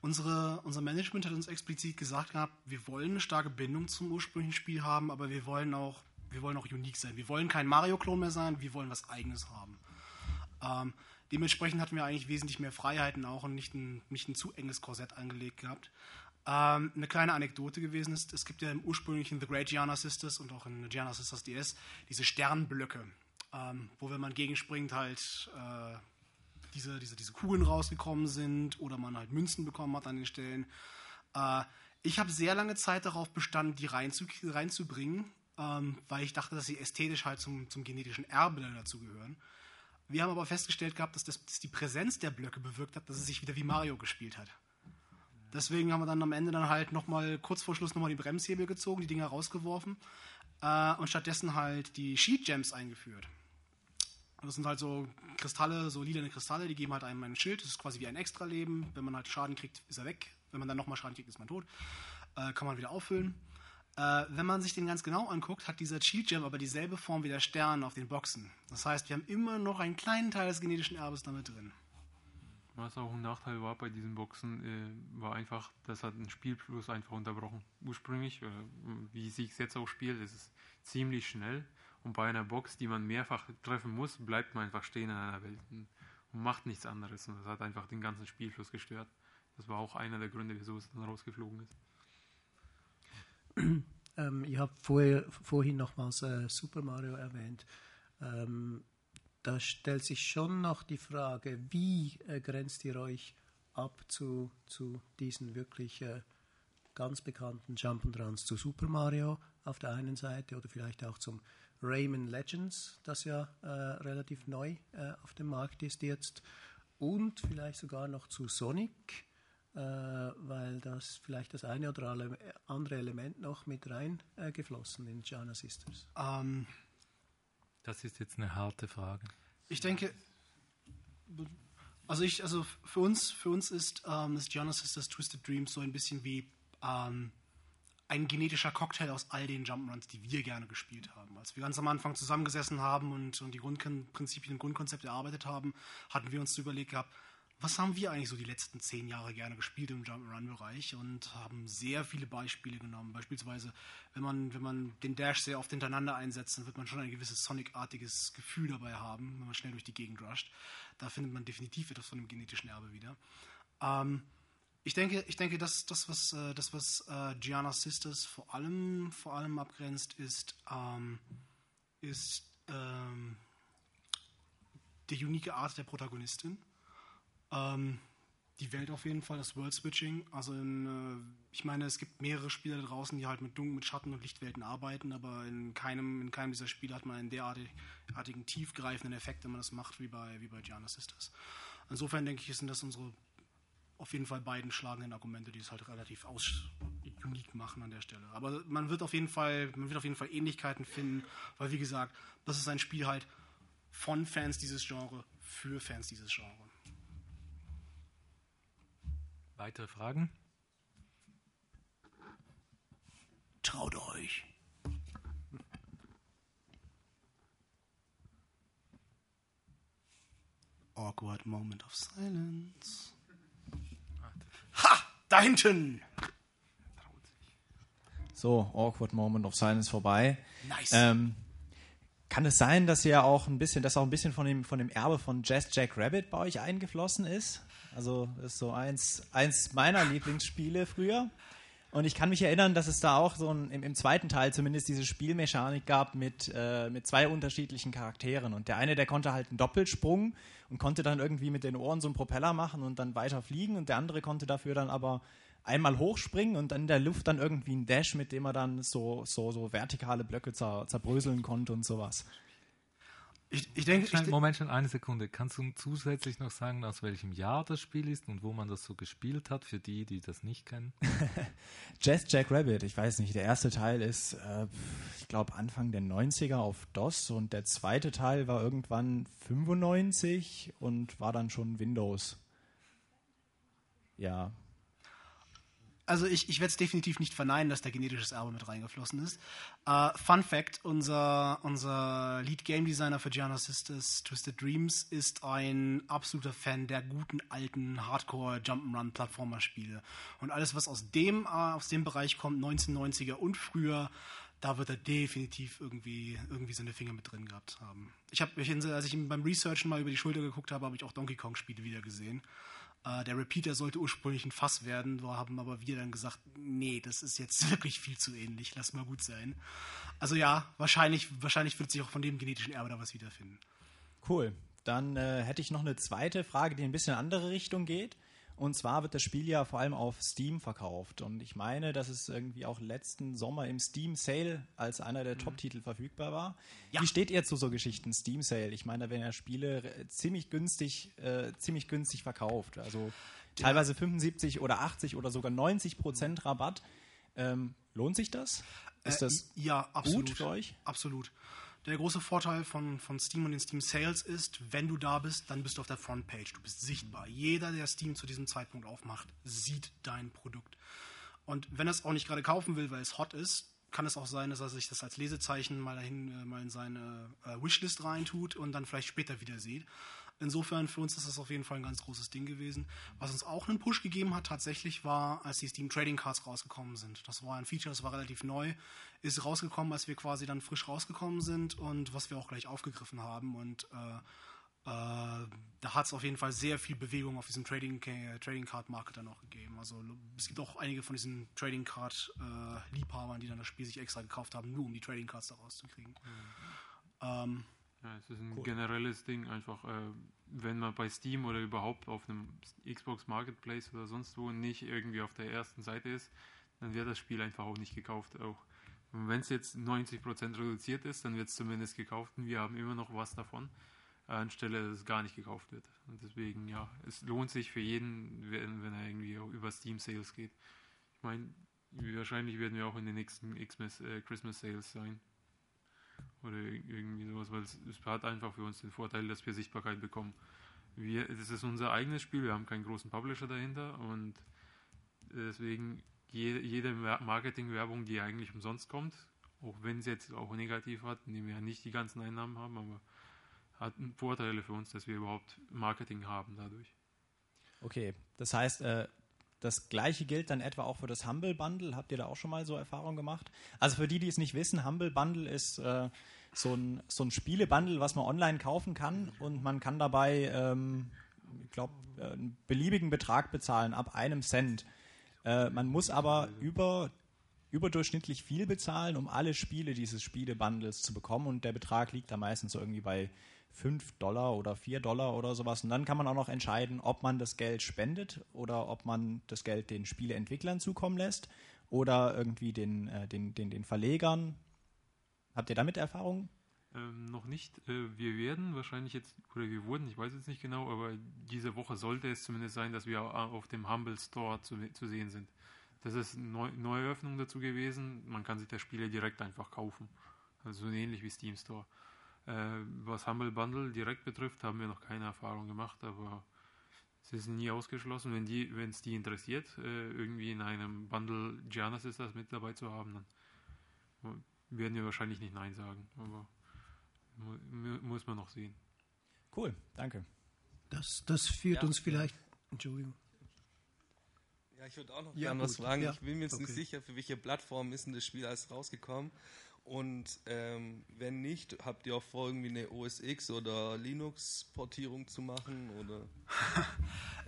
Unsere, unser Management hat uns explizit gesagt gehabt, wir wollen eine starke Bindung zum ursprünglichen Spiel haben, aber wir wollen auch, wir wollen auch unique sein. Wir wollen kein Mario-Klon mehr sein, wir wollen was Eigenes haben. Ähm, dementsprechend hatten wir eigentlich wesentlich mehr Freiheiten auch und nicht ein, nicht ein zu enges Korsett angelegt gehabt. Ähm, eine kleine Anekdote gewesen ist, es gibt ja im ursprünglichen The Great Gianna Sisters und auch in Gianna Sisters DS diese Sternblöcke, ähm, wo wenn man gegenspringt halt äh, diese, diese, diese Kugeln rausgekommen sind oder man halt Münzen bekommen hat an den Stellen. Äh, ich habe sehr lange Zeit darauf bestanden, die reinzu, reinzubringen, ähm, weil ich dachte, dass sie ästhetisch halt zum, zum genetischen Erbe dazugehören. Wir haben aber festgestellt gehabt, dass, das, dass die Präsenz der Blöcke bewirkt hat, dass es sich wieder wie Mario gespielt hat. Deswegen haben wir dann am Ende dann halt nochmal kurz vor Schluss nochmal die Bremshebel gezogen, die Dinger rausgeworfen äh, und stattdessen halt die Sheet Gems eingeführt. Das sind halt so Kristalle, so lilane Kristalle, die geben halt einem ein Schild. Das ist quasi wie ein Extra-Leben. Wenn man halt Schaden kriegt, ist er weg. Wenn man dann nochmal Schaden kriegt, ist man tot. Äh, kann man wieder auffüllen. Äh, wenn man sich den ganz genau anguckt, hat dieser Shield Gem aber dieselbe Form wie der Stern auf den Boxen. Das heißt, wir haben immer noch einen kleinen Teil des genetischen Erbes damit drin. Was auch ein Nachteil war bei diesen Boxen, äh, war einfach, das hat den Spielfluss einfach unterbrochen. Ursprünglich, wie ich es jetzt auch spiele, ist es ziemlich schnell. Und bei einer Box, die man mehrfach treffen muss, bleibt man einfach stehen in einer Welt und macht nichts anderes. Und das hat einfach den ganzen Spielfluss gestört. Das war auch einer der Gründe, wieso es dann rausgeflogen ist. Ähm, ihr habt vorher, vorhin nochmals äh, Super Mario erwähnt. Ähm, da stellt sich schon noch die Frage, wie äh, grenzt ihr euch ab zu, zu diesen wirklich äh, ganz bekannten Jump'n'Runs zu Super Mario auf der einen Seite oder vielleicht auch zum Rayman Legends, das ja äh, relativ neu äh, auf dem Markt ist jetzt, und vielleicht sogar noch zu Sonic, äh, weil das vielleicht das eine oder andere Element noch mit reingeflossen äh, in Gianna Sisters. Ähm, das ist jetzt eine harte Frage. Ich denke, also ich, also für uns, für uns ist ähm, das Gianna Sisters Twisted Dreams so ein bisschen wie ähm, ein genetischer Cocktail aus all den Jump'n'Runs, die wir gerne gespielt haben. Als wir ganz am Anfang zusammengesessen haben und, und die Grundprinzipien und Grundkonzepte erarbeitet haben, hatten wir uns überlegt gehabt, was haben wir eigentlich so die letzten zehn Jahre gerne gespielt im Jump'n'Run-Bereich und haben sehr viele Beispiele genommen. Beispielsweise, wenn man, wenn man den Dash sehr oft hintereinander einsetzt, dann wird man schon ein gewisses Sonic-artiges Gefühl dabei haben, wenn man schnell durch die Gegend rusht. Da findet man definitiv etwas von dem genetischen Erbe wieder. Ähm, ich denke, ich denke, dass das, was, äh, das, was äh, Gianna Sisters vor allem, vor allem abgrenzt, ist, ähm, ist ähm, die unique Art der Protagonistin. Ähm, die Welt auf jeden Fall, das World Switching. Also in, äh, ich meine, es gibt mehrere Spiele da draußen, die halt mit Dunkel, mit Schatten und Lichtwelten arbeiten, aber in keinem, in keinem dieser Spiele hat man einen derartigen tiefgreifenden Effekt, wenn man das macht, wie bei, wie bei Gianna Sisters. Insofern denke ich, sind das unsere auf jeden Fall beiden schlagenden Argumente, die es halt relativ aus unique machen an der Stelle. Aber man wird auf jeden Fall, man wird auf jeden Fall Ähnlichkeiten finden, weil wie gesagt, das ist ein Spiel halt von Fans dieses Genres für Fans dieses Genres. Weitere Fragen? Traut euch. Awkward moment of silence. Ha! Da hinten! So, awkward moment of silence vorbei. Nice. Ähm, kann es sein, dass ihr auch ein bisschen, dass auch ein bisschen von dem, von dem Erbe von Jazz Jack Rabbit bei euch eingeflossen ist? Also das ist so eins, eins meiner Lieblingsspiele früher. Und ich kann mich erinnern, dass es da auch so ein, im, im zweiten Teil zumindest diese Spielmechanik gab mit, äh, mit zwei unterschiedlichen Charakteren. Und der eine, der konnte halt einen Doppelsprung und konnte dann irgendwie mit den Ohren so einen Propeller machen und dann weiter fliegen. Und der andere konnte dafür dann aber einmal hochspringen und dann in der Luft dann irgendwie einen Dash, mit dem er dann so, so, so vertikale Blöcke zer, zerbröseln konnte und sowas. Ich, ich denke, Schnell, Moment, schon eine Sekunde. Kannst du zusätzlich noch sagen, aus welchem Jahr das Spiel ist und wo man das so gespielt hat, für die, die das nicht kennen? Jazz Jack Rabbit, ich weiß nicht, der erste Teil ist, äh, ich glaube, Anfang der 90er auf DOS und der zweite Teil war irgendwann 95 und war dann schon Windows. Ja, also ich, ich werde es definitiv nicht verneinen, dass da genetisches Erbe mit reingeflossen ist. Uh, Fun Fact: Unser, unser Lead Game Designer für Gianna Sisters Twisted Dreams ist ein absoluter Fan der guten alten Hardcore Jump'n'Run Plattformer Spiele. Und alles, was aus dem, uh, aus dem Bereich kommt, 1990er und früher, da wird er definitiv irgendwie, irgendwie seine Finger mit drin gehabt haben. Ich habe, als ich ihm beim Researchen mal über die Schulter geguckt habe, habe ich auch Donkey Kong Spiele wieder gesehen. Äh, der Repeater sollte ursprünglich ein Fass werden, wir haben aber wir dann gesagt, nee, das ist jetzt wirklich viel zu ähnlich, lass mal gut sein. Also ja, wahrscheinlich, wahrscheinlich wird sich auch von dem genetischen Erbe da was wiederfinden. Cool. Dann äh, hätte ich noch eine zweite Frage, die ein bisschen in eine andere Richtung geht. Und zwar wird das Spiel ja vor allem auf Steam verkauft. Und ich meine, dass es irgendwie auch letzten Sommer im Steam Sale als einer der mhm. Top-Titel verfügbar war. Ja. Wie steht ihr zu so Geschichten, Steam Sale? Ich meine, da werden ja Spiele ziemlich günstig, äh, ziemlich günstig verkauft. Also teilweise 75 oder 80 oder sogar 90 Prozent Rabatt. Ähm, lohnt sich das? Ist äh, das ja, absolut, gut für euch? Absolut. Der große Vorteil von, von Steam und den Steam Sales ist, wenn du da bist, dann bist du auf der Frontpage. Du bist sichtbar. Jeder, der Steam zu diesem Zeitpunkt aufmacht, sieht dein Produkt. Und wenn er es auch nicht gerade kaufen will, weil es hot ist, kann es auch sein, dass er sich das als Lesezeichen mal dahin äh, mal in seine äh, Wishlist reintut und dann vielleicht später wieder sieht. Insofern für uns ist das auf jeden Fall ein ganz großes Ding gewesen. Was uns auch einen Push gegeben hat, tatsächlich war, als die Steam Trading Cards rausgekommen sind. Das war ein Feature, das war relativ neu, ist rausgekommen, als wir quasi dann frisch rausgekommen sind und was wir auch gleich aufgegriffen haben. Und äh, äh, da hat es auf jeden Fall sehr viel Bewegung auf diesem Trading, Trading Card Market dann auch gegeben. Also es gibt auch einige von diesen Trading Card äh, Liebhabern, die dann das Spiel sich extra gekauft haben, nur um die Trading Cards da rauszukriegen. Mhm. Ähm, ja, es ist ein cool. generelles Ding, einfach, äh, wenn man bei Steam oder überhaupt auf einem Xbox Marketplace oder sonst wo nicht irgendwie auf der ersten Seite ist, dann wird das Spiel einfach auch nicht gekauft. Auch wenn es jetzt 90% reduziert ist, dann wird es zumindest gekauft und wir haben immer noch was davon, anstelle dass es gar nicht gekauft wird. Und deswegen, ja, es lohnt sich für jeden, wenn, wenn er irgendwie über Steam Sales geht. Ich meine, wahrscheinlich werden wir auch in den nächsten Xmas, äh, Christmas Sales sein oder irgendwie sowas, weil es, es, hat einfach für uns den Vorteil, dass wir Sichtbarkeit bekommen. Wir, es ist unser eigenes Spiel, wir haben keinen großen Publisher dahinter und deswegen jede, jede Marketingwerbung, die eigentlich umsonst kommt, auch wenn es jetzt auch negativ hat, indem wir ja nicht die ganzen Einnahmen haben, aber hat Vorteile für uns, dass wir überhaupt Marketing haben dadurch. Okay, das heißt, äh, das gleiche gilt dann etwa auch für das Humble Bundle. Habt ihr da auch schon mal so Erfahrungen gemacht? Also für die, die es nicht wissen, Humble Bundle ist äh, so ein, so ein Spielebundle, was man online kaufen kann und man kann dabei, ähm, ich glaube, äh, einen beliebigen Betrag bezahlen, ab einem Cent. Äh, man muss aber über überdurchschnittlich viel bezahlen, um alle Spiele dieses Spielebundles zu bekommen und der Betrag liegt da meistens so irgendwie bei 5 Dollar oder 4 Dollar oder sowas. Und dann kann man auch noch entscheiden, ob man das Geld spendet oder ob man das Geld den Spieleentwicklern zukommen lässt oder irgendwie den, äh, den, den, den Verlegern. Habt ihr damit Erfahrung? Ähm, noch nicht. Äh, wir werden wahrscheinlich jetzt, oder wir wurden, ich weiß jetzt nicht genau, aber diese Woche sollte es zumindest sein, dass wir auf dem Humble Store zu, zu sehen sind. Das ist eine Neu Neueröffnung dazu gewesen. Man kann sich das Spiel direkt einfach kaufen. Also so ähnlich wie Steam Store. Äh, was Humble Bundle direkt betrifft, haben wir noch keine Erfahrung gemacht, aber es ist nie ausgeschlossen, wenn die, wenn es die interessiert, äh, irgendwie in einem Bundle Giannis das mit dabei zu haben, dann werden wir wahrscheinlich nicht Nein sagen, aber mu muss man noch sehen. Cool, danke. Das, das führt ja. uns vielleicht. Entschuldigung. Ja, ich würde auch noch ja, gerne was fragen. Ja. Ich bin mir jetzt okay. nicht sicher, für welche Plattform ist denn das Spiel alles rausgekommen. Und ähm, wenn nicht, habt ihr auch vor, irgendwie eine OS X oder Linux-Portierung zu machen? Oder?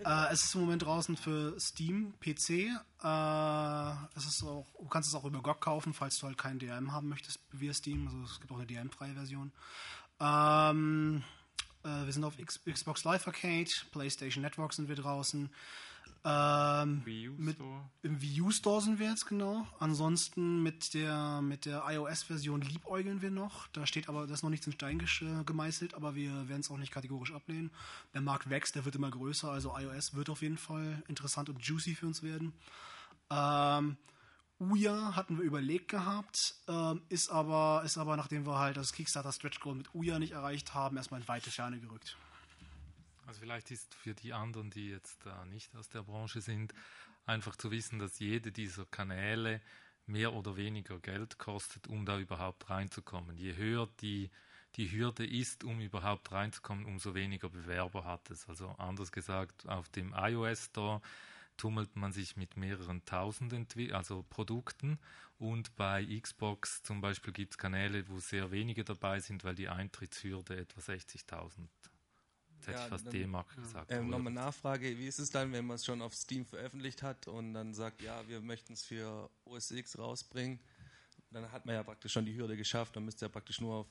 äh, es ist im Moment draußen für Steam, PC. Äh, es ist auch, du kannst es auch über GOG kaufen, falls du halt keinen DRM haben möchtest via Steam. Also es gibt auch eine DRM-freie Version. Ähm, äh, wir sind auf X Xbox Live Arcade, PlayStation Network sind wir draußen. Ähm, Wii U mit, Store. Im Wii U Store sind wir jetzt genau. Ansonsten mit der, mit der iOS-Version liebäugeln wir noch. Da steht aber, das ist noch nichts in Stein gesch- gemeißelt, aber wir werden es auch nicht kategorisch ablehnen. Der Markt wächst, der wird immer größer, also iOS wird auf jeden Fall interessant und juicy für uns werden. Ähm, Ouya hatten wir überlegt gehabt, ähm, ist aber, ist aber, nachdem wir halt das Kickstarter Stretch Goal mit Ouya nicht erreicht haben, erstmal in weite Ferne gerückt. Vielleicht ist für die anderen, die jetzt äh, nicht aus der Branche sind, einfach zu wissen, dass jede dieser Kanäle mehr oder weniger Geld kostet, um da überhaupt reinzukommen. Je höher die, die Hürde ist, um überhaupt reinzukommen, umso weniger Bewerber hat es. Also anders gesagt, auf dem iOS Store tummelt man sich mit mehreren tausend Entwi also Produkten und bei Xbox zum Beispiel gibt es Kanäle, wo sehr wenige dabei sind, weil die Eintrittshürde etwa 60.000 Jetzt hätte Ja, ich fast dann- D-Mark gesagt. Ähm, Nochmal Nachfrage, wie ist es dann, wenn man es schon auf Steam veröffentlicht hat und dann sagt, ja, wir möchten es für OS X rausbringen? Dann hat man ja praktisch schon die Hürde geschafft, dann müsste ja praktisch nur auf,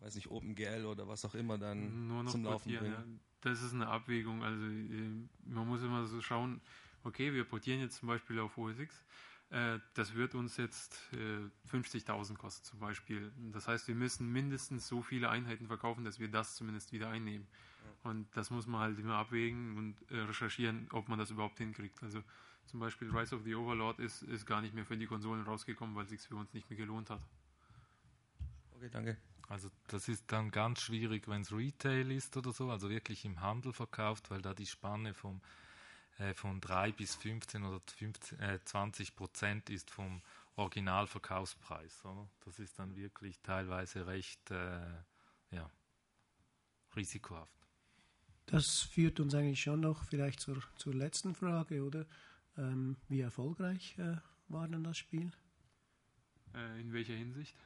weiß nicht, OpenGL oder was auch immer dann nur noch zum Laufen bringen. Ja. Das ist eine Abwägung. Also äh, man muss immer so schauen, okay, wir portieren jetzt zum Beispiel auf OS X. Äh, das wird uns jetzt äh, 50.000 kosten zum Beispiel. Das heißt, wir müssen mindestens so viele Einheiten verkaufen, dass wir das zumindest wieder einnehmen. Und das muss man halt immer abwägen und äh, recherchieren, ob man das überhaupt hinkriegt. Also zum Beispiel Rise of the Overlord ist, ist gar nicht mehr für die Konsolen rausgekommen, weil es sich für uns nicht mehr gelohnt hat. Okay, danke. Also das ist dann ganz schwierig, wenn es Retail ist oder so, also wirklich im Handel verkauft, weil da die Spanne vom, äh, von 3 bis 15 oder 15, äh, 20 Prozent ist vom Originalverkaufspreis. Oder? Das ist dann wirklich teilweise recht äh, ja, risikohaft. Das führt uns eigentlich schon noch vielleicht zur, zur letzten Frage, oder? Ähm, wie erfolgreich äh, war denn das Spiel? Äh, in welcher Hinsicht?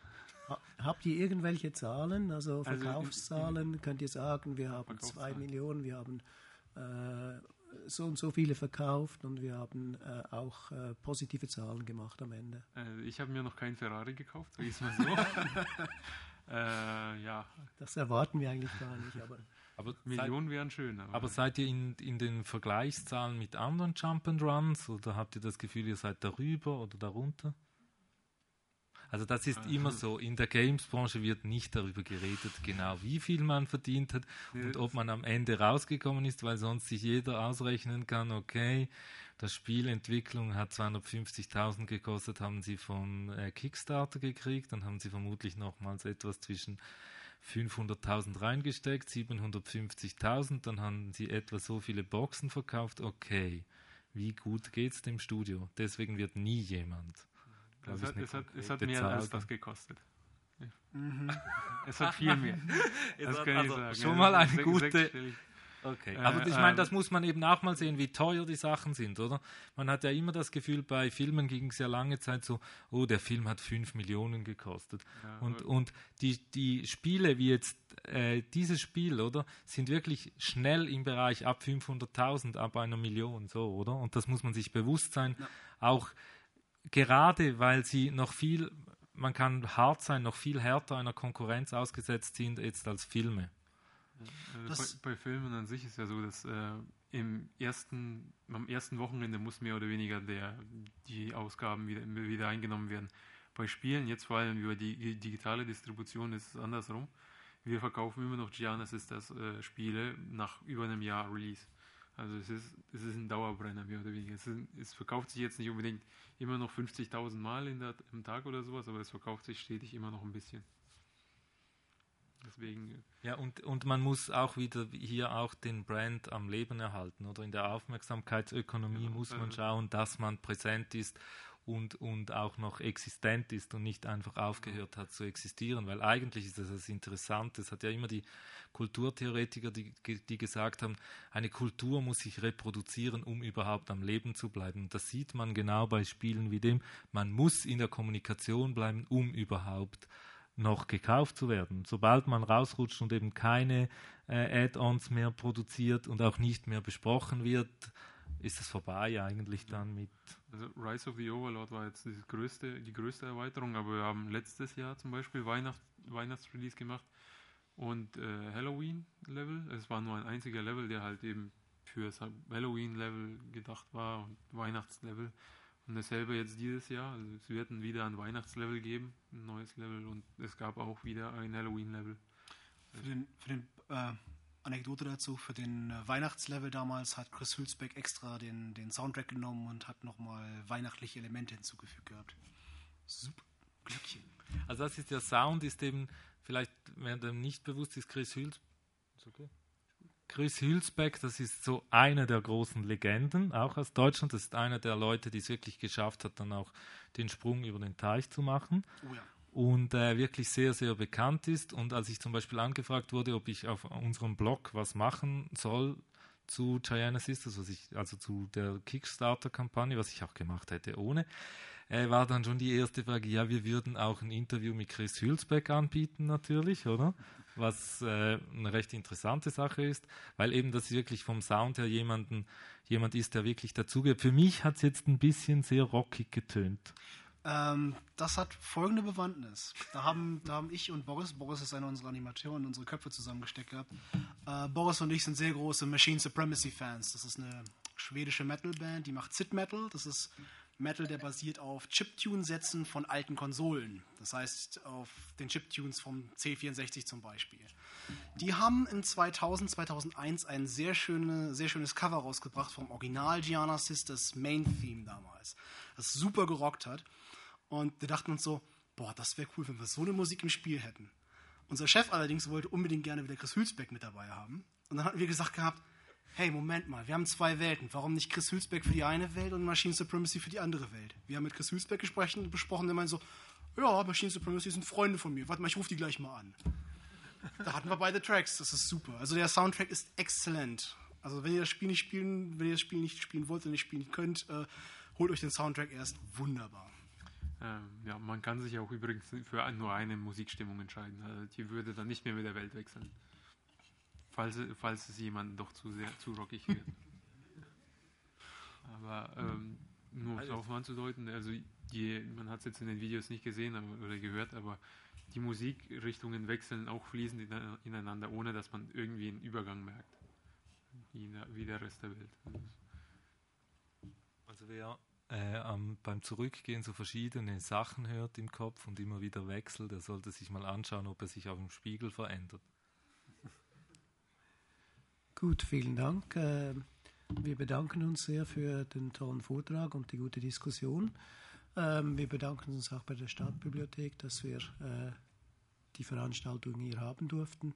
Ha habt ihr irgendwelche Zahlen, also Also Verkaufszahlen? Könnt ihr sagen, wir haben zwei. Millionen, wir haben äh, so und so viele verkauft und wir haben äh, auch äh, positive Zahlen gemacht am Ende? Äh, ich habe mir noch keinen Ferrari gekauft, sag ich mal so. äh, ja, Das erwarten wir eigentlich gar nicht, aber Aber seid, Millionen wären schön. Aber, aber seid ihr in, in den Vergleichszahlen mit anderen Jump'n'Runs oder habt ihr das Gefühl, ihr seid darüber oder darunter? Also das ist Also- immer so. In der Games-Branche wird nicht darüber geredet, genau wie viel man verdient hat und ob man am Ende rausgekommen ist, weil sonst sich jeder ausrechnen kann, okay, das Spielentwicklung hat 250.000 gekostet, haben sie vom äh, Kickstarter gekriegt, dann haben sie vermutlich nochmals etwas zwischen 500.000 reingesteckt, 750.000, dann haben sie etwa so viele Boxen verkauft, okay, wie gut geht's dem Studio? Deswegen wird nie jemand. es ich, hat, es, hat, es hat mehr Zahl als das gekostet. Es hat viel mehr. Das kann ich also sagen. schon Ja, mal eine gute-. Okay, Äh, aber ich meine, ähm, das muss man eben auch mal sehen, wie teuer die Sachen sind, oder? Man hat ja immer das Gefühl, bei Filmen ging es ja lange Zeit so, oh, der Film hat 5 Millionen gekostet. Ja, und, und die, die Spiele, wie jetzt äh, dieses Spiel, oder, sind wirklich schnell im Bereich ab 500.000, ab einer Million, so, oder? Und das muss man sich bewusst sein. Auch gerade, weil sie noch viel, man kann hart sein, noch viel härter einer Konkurrenz ausgesetzt sind jetzt als Filme. Also bei, bei Filmen an sich ist ja so, dass äh, im ersten, am ersten Wochenende muss mehr oder weniger der, die Ausgaben wieder, wieder eingenommen werden. Bei Spielen, jetzt vor allem über die digitale Distribution, ist es andersrum. Wir verkaufen immer noch Giannis ist das äh, Spiele nach über einem Jahr Release. Also es ist, es ist ein Dauerbrenner mehr oder weniger. Es, ist, es verkauft sich jetzt nicht unbedingt immer noch 50.000 Mal in der, im Tag oder sowas, aber es verkauft sich stetig immer noch ein bisschen. Deswegen äh, Ja, und, und man muss auch wieder hier auch den Brand am Leben erhalten, oder? In der Aufmerksamkeitsökonomie Ja, muss man also- schauen, dass man präsent ist und, und auch noch existent ist und nicht einfach aufgehört hat zu existieren, weil eigentlich ist das das Interessante. Es hat ja immer die Kulturtheoretiker, die, die gesagt haben, eine Kultur muss sich reproduzieren, um überhaupt am Leben zu bleiben. Und das sieht man genau bei Spielen wie dem. Man muss in der Kommunikation bleiben, um überhaupt noch gekauft zu werden. Sobald man rausrutscht und eben keine äh, Add-ons mehr produziert und auch nicht mehr besprochen wird, ist es vorbei eigentlich dann mit. Also Rise of the Overlord war jetzt die größte, die größte Erweiterung, aber wir haben letztes Jahr zum Beispiel Weihnacht, Weihnachtsrelease gemacht und äh, Halloween-Level. Es war nur ein einziger Level, der halt eben für Halloween-Level gedacht war und Weihnachtslevel. Und dasselbe jetzt dieses Jahr. Also es wird wieder ein Weihnachtslevel geben, ein neues Level und es gab auch wieder ein Halloween-Level. Für den, für den äh, Anekdote dazu, für den äh, Weihnachtslevel damals hat Chris Hülsbeck extra den, den Soundtrack genommen und hat nochmal weihnachtliche Elemente hinzugefügt gehabt. Super. Glückchen. Also das ist der Sound, ist eben, vielleicht, wenn dem nicht bewusst ist, Chris Hülsbeck. Okay. Chris Hülsbeck, das ist so eine der großen Legenden, auch aus Deutschland. Das ist einer der Leute, die es wirklich geschafft hat, dann auch den Sprung über den Teich zu machen. Oh ja und äh, wirklich sehr, sehr bekannt ist. Und als ich zum Beispiel angefragt wurde, ob ich auf unserem Blog was machen soll zu Gianna Sisters, was ich, also zu der Kickstarter-Kampagne, was ich auch gemacht hätte ohne, äh, war dann schon die erste Frage, ja, wir würden auch ein Interview mit Chris Hülsbeck anbieten natürlich, oder? Was äh, eine recht interessante Sache ist, weil eben das wirklich vom Sound her jemanden, jemand ist, der wirklich dazugehört. Für mich hat es jetzt ein bisschen sehr rockig getönt. Ähm, das hat folgende Bewandtnis. Da haben, da haben ich und Boris, Boris ist einer unserer Animatoren, unsere Köpfe zusammengesteckt gehabt. Äh, Boris und ich sind sehr große Machine Supremacy Fans. Das ist eine schwedische Metal-Band, die macht Sid Metal. Das ist Metal, der basiert auf Chiptune-Sätzen von alten Konsolen. Das heißt, auf den Chiptunes vom C64 zum Beispiel. Die haben in 2000, 2001 ein sehr, schöne, sehr schönes Cover rausgebracht vom Original Gianna Sisters Main Theme damals. Das super gerockt hat. Und wir dachten uns so, boah, das wäre cool, wenn wir so eine Musik im Spiel hätten. Unser Chef allerdings wollte unbedingt gerne wieder Chris Hülsbeck mit dabei haben. Und dann hatten wir gesagt gehabt, hey, Moment mal, wir haben zwei Welten. Warum nicht Chris Hülsbeck für die eine Welt und Machine Supremacy für die andere Welt? Wir haben mit Chris Hülsbeck gesprochen, besprochen, der meinte so, ja, Machine Supremacy sind Freunde von mir. Warte mal, ich rufe die gleich mal an. Da hatten wir beide Tracks, das ist super. Also der Soundtrack ist exzellent. Also wenn ihr das Spiel nicht spielen, wenn ihr das Spiel nicht spielen wollt und nicht spielen könnt, äh, holt euch den Soundtrack erst wunderbar. Ähm, ja, man kann sich auch übrigens für nur eine Musikstimmung entscheiden. Also die würde dann nicht mehr mit der Welt wechseln. Falls, falls es jemanden doch zu sehr zu rockig wird. Aber ähm, nur um es auch mal anzudeuten, also die, man hat es jetzt in den Videos nicht gesehen aber, oder gehört, aber die Musikrichtungen wechseln auch fließend ineinander, ohne dass man irgendwie einen Übergang merkt. Wie, der, wie der Rest der Welt. Also wer äh, um, beim Zurückgehen so verschiedene Sachen hört im Kopf und immer wieder wechselt, der sollte sich mal anschauen, ob er sich auf dem Spiegel verändert. Gut, vielen Dank. Äh, wir bedanken uns sehr für den tollen Vortrag und die gute Diskussion. Ähm, wir bedanken uns auch bei der Stadtbibliothek, dass wir äh, die Veranstaltung hier haben durften.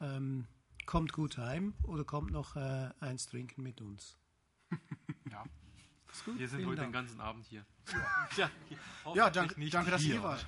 Ähm, kommt gut heim oder kommt noch äh, eins trinken mit uns. Ja. Wir sind heute Dank. den ganzen Abend hier. Ja, ja danke, danke dass ihr hier wart.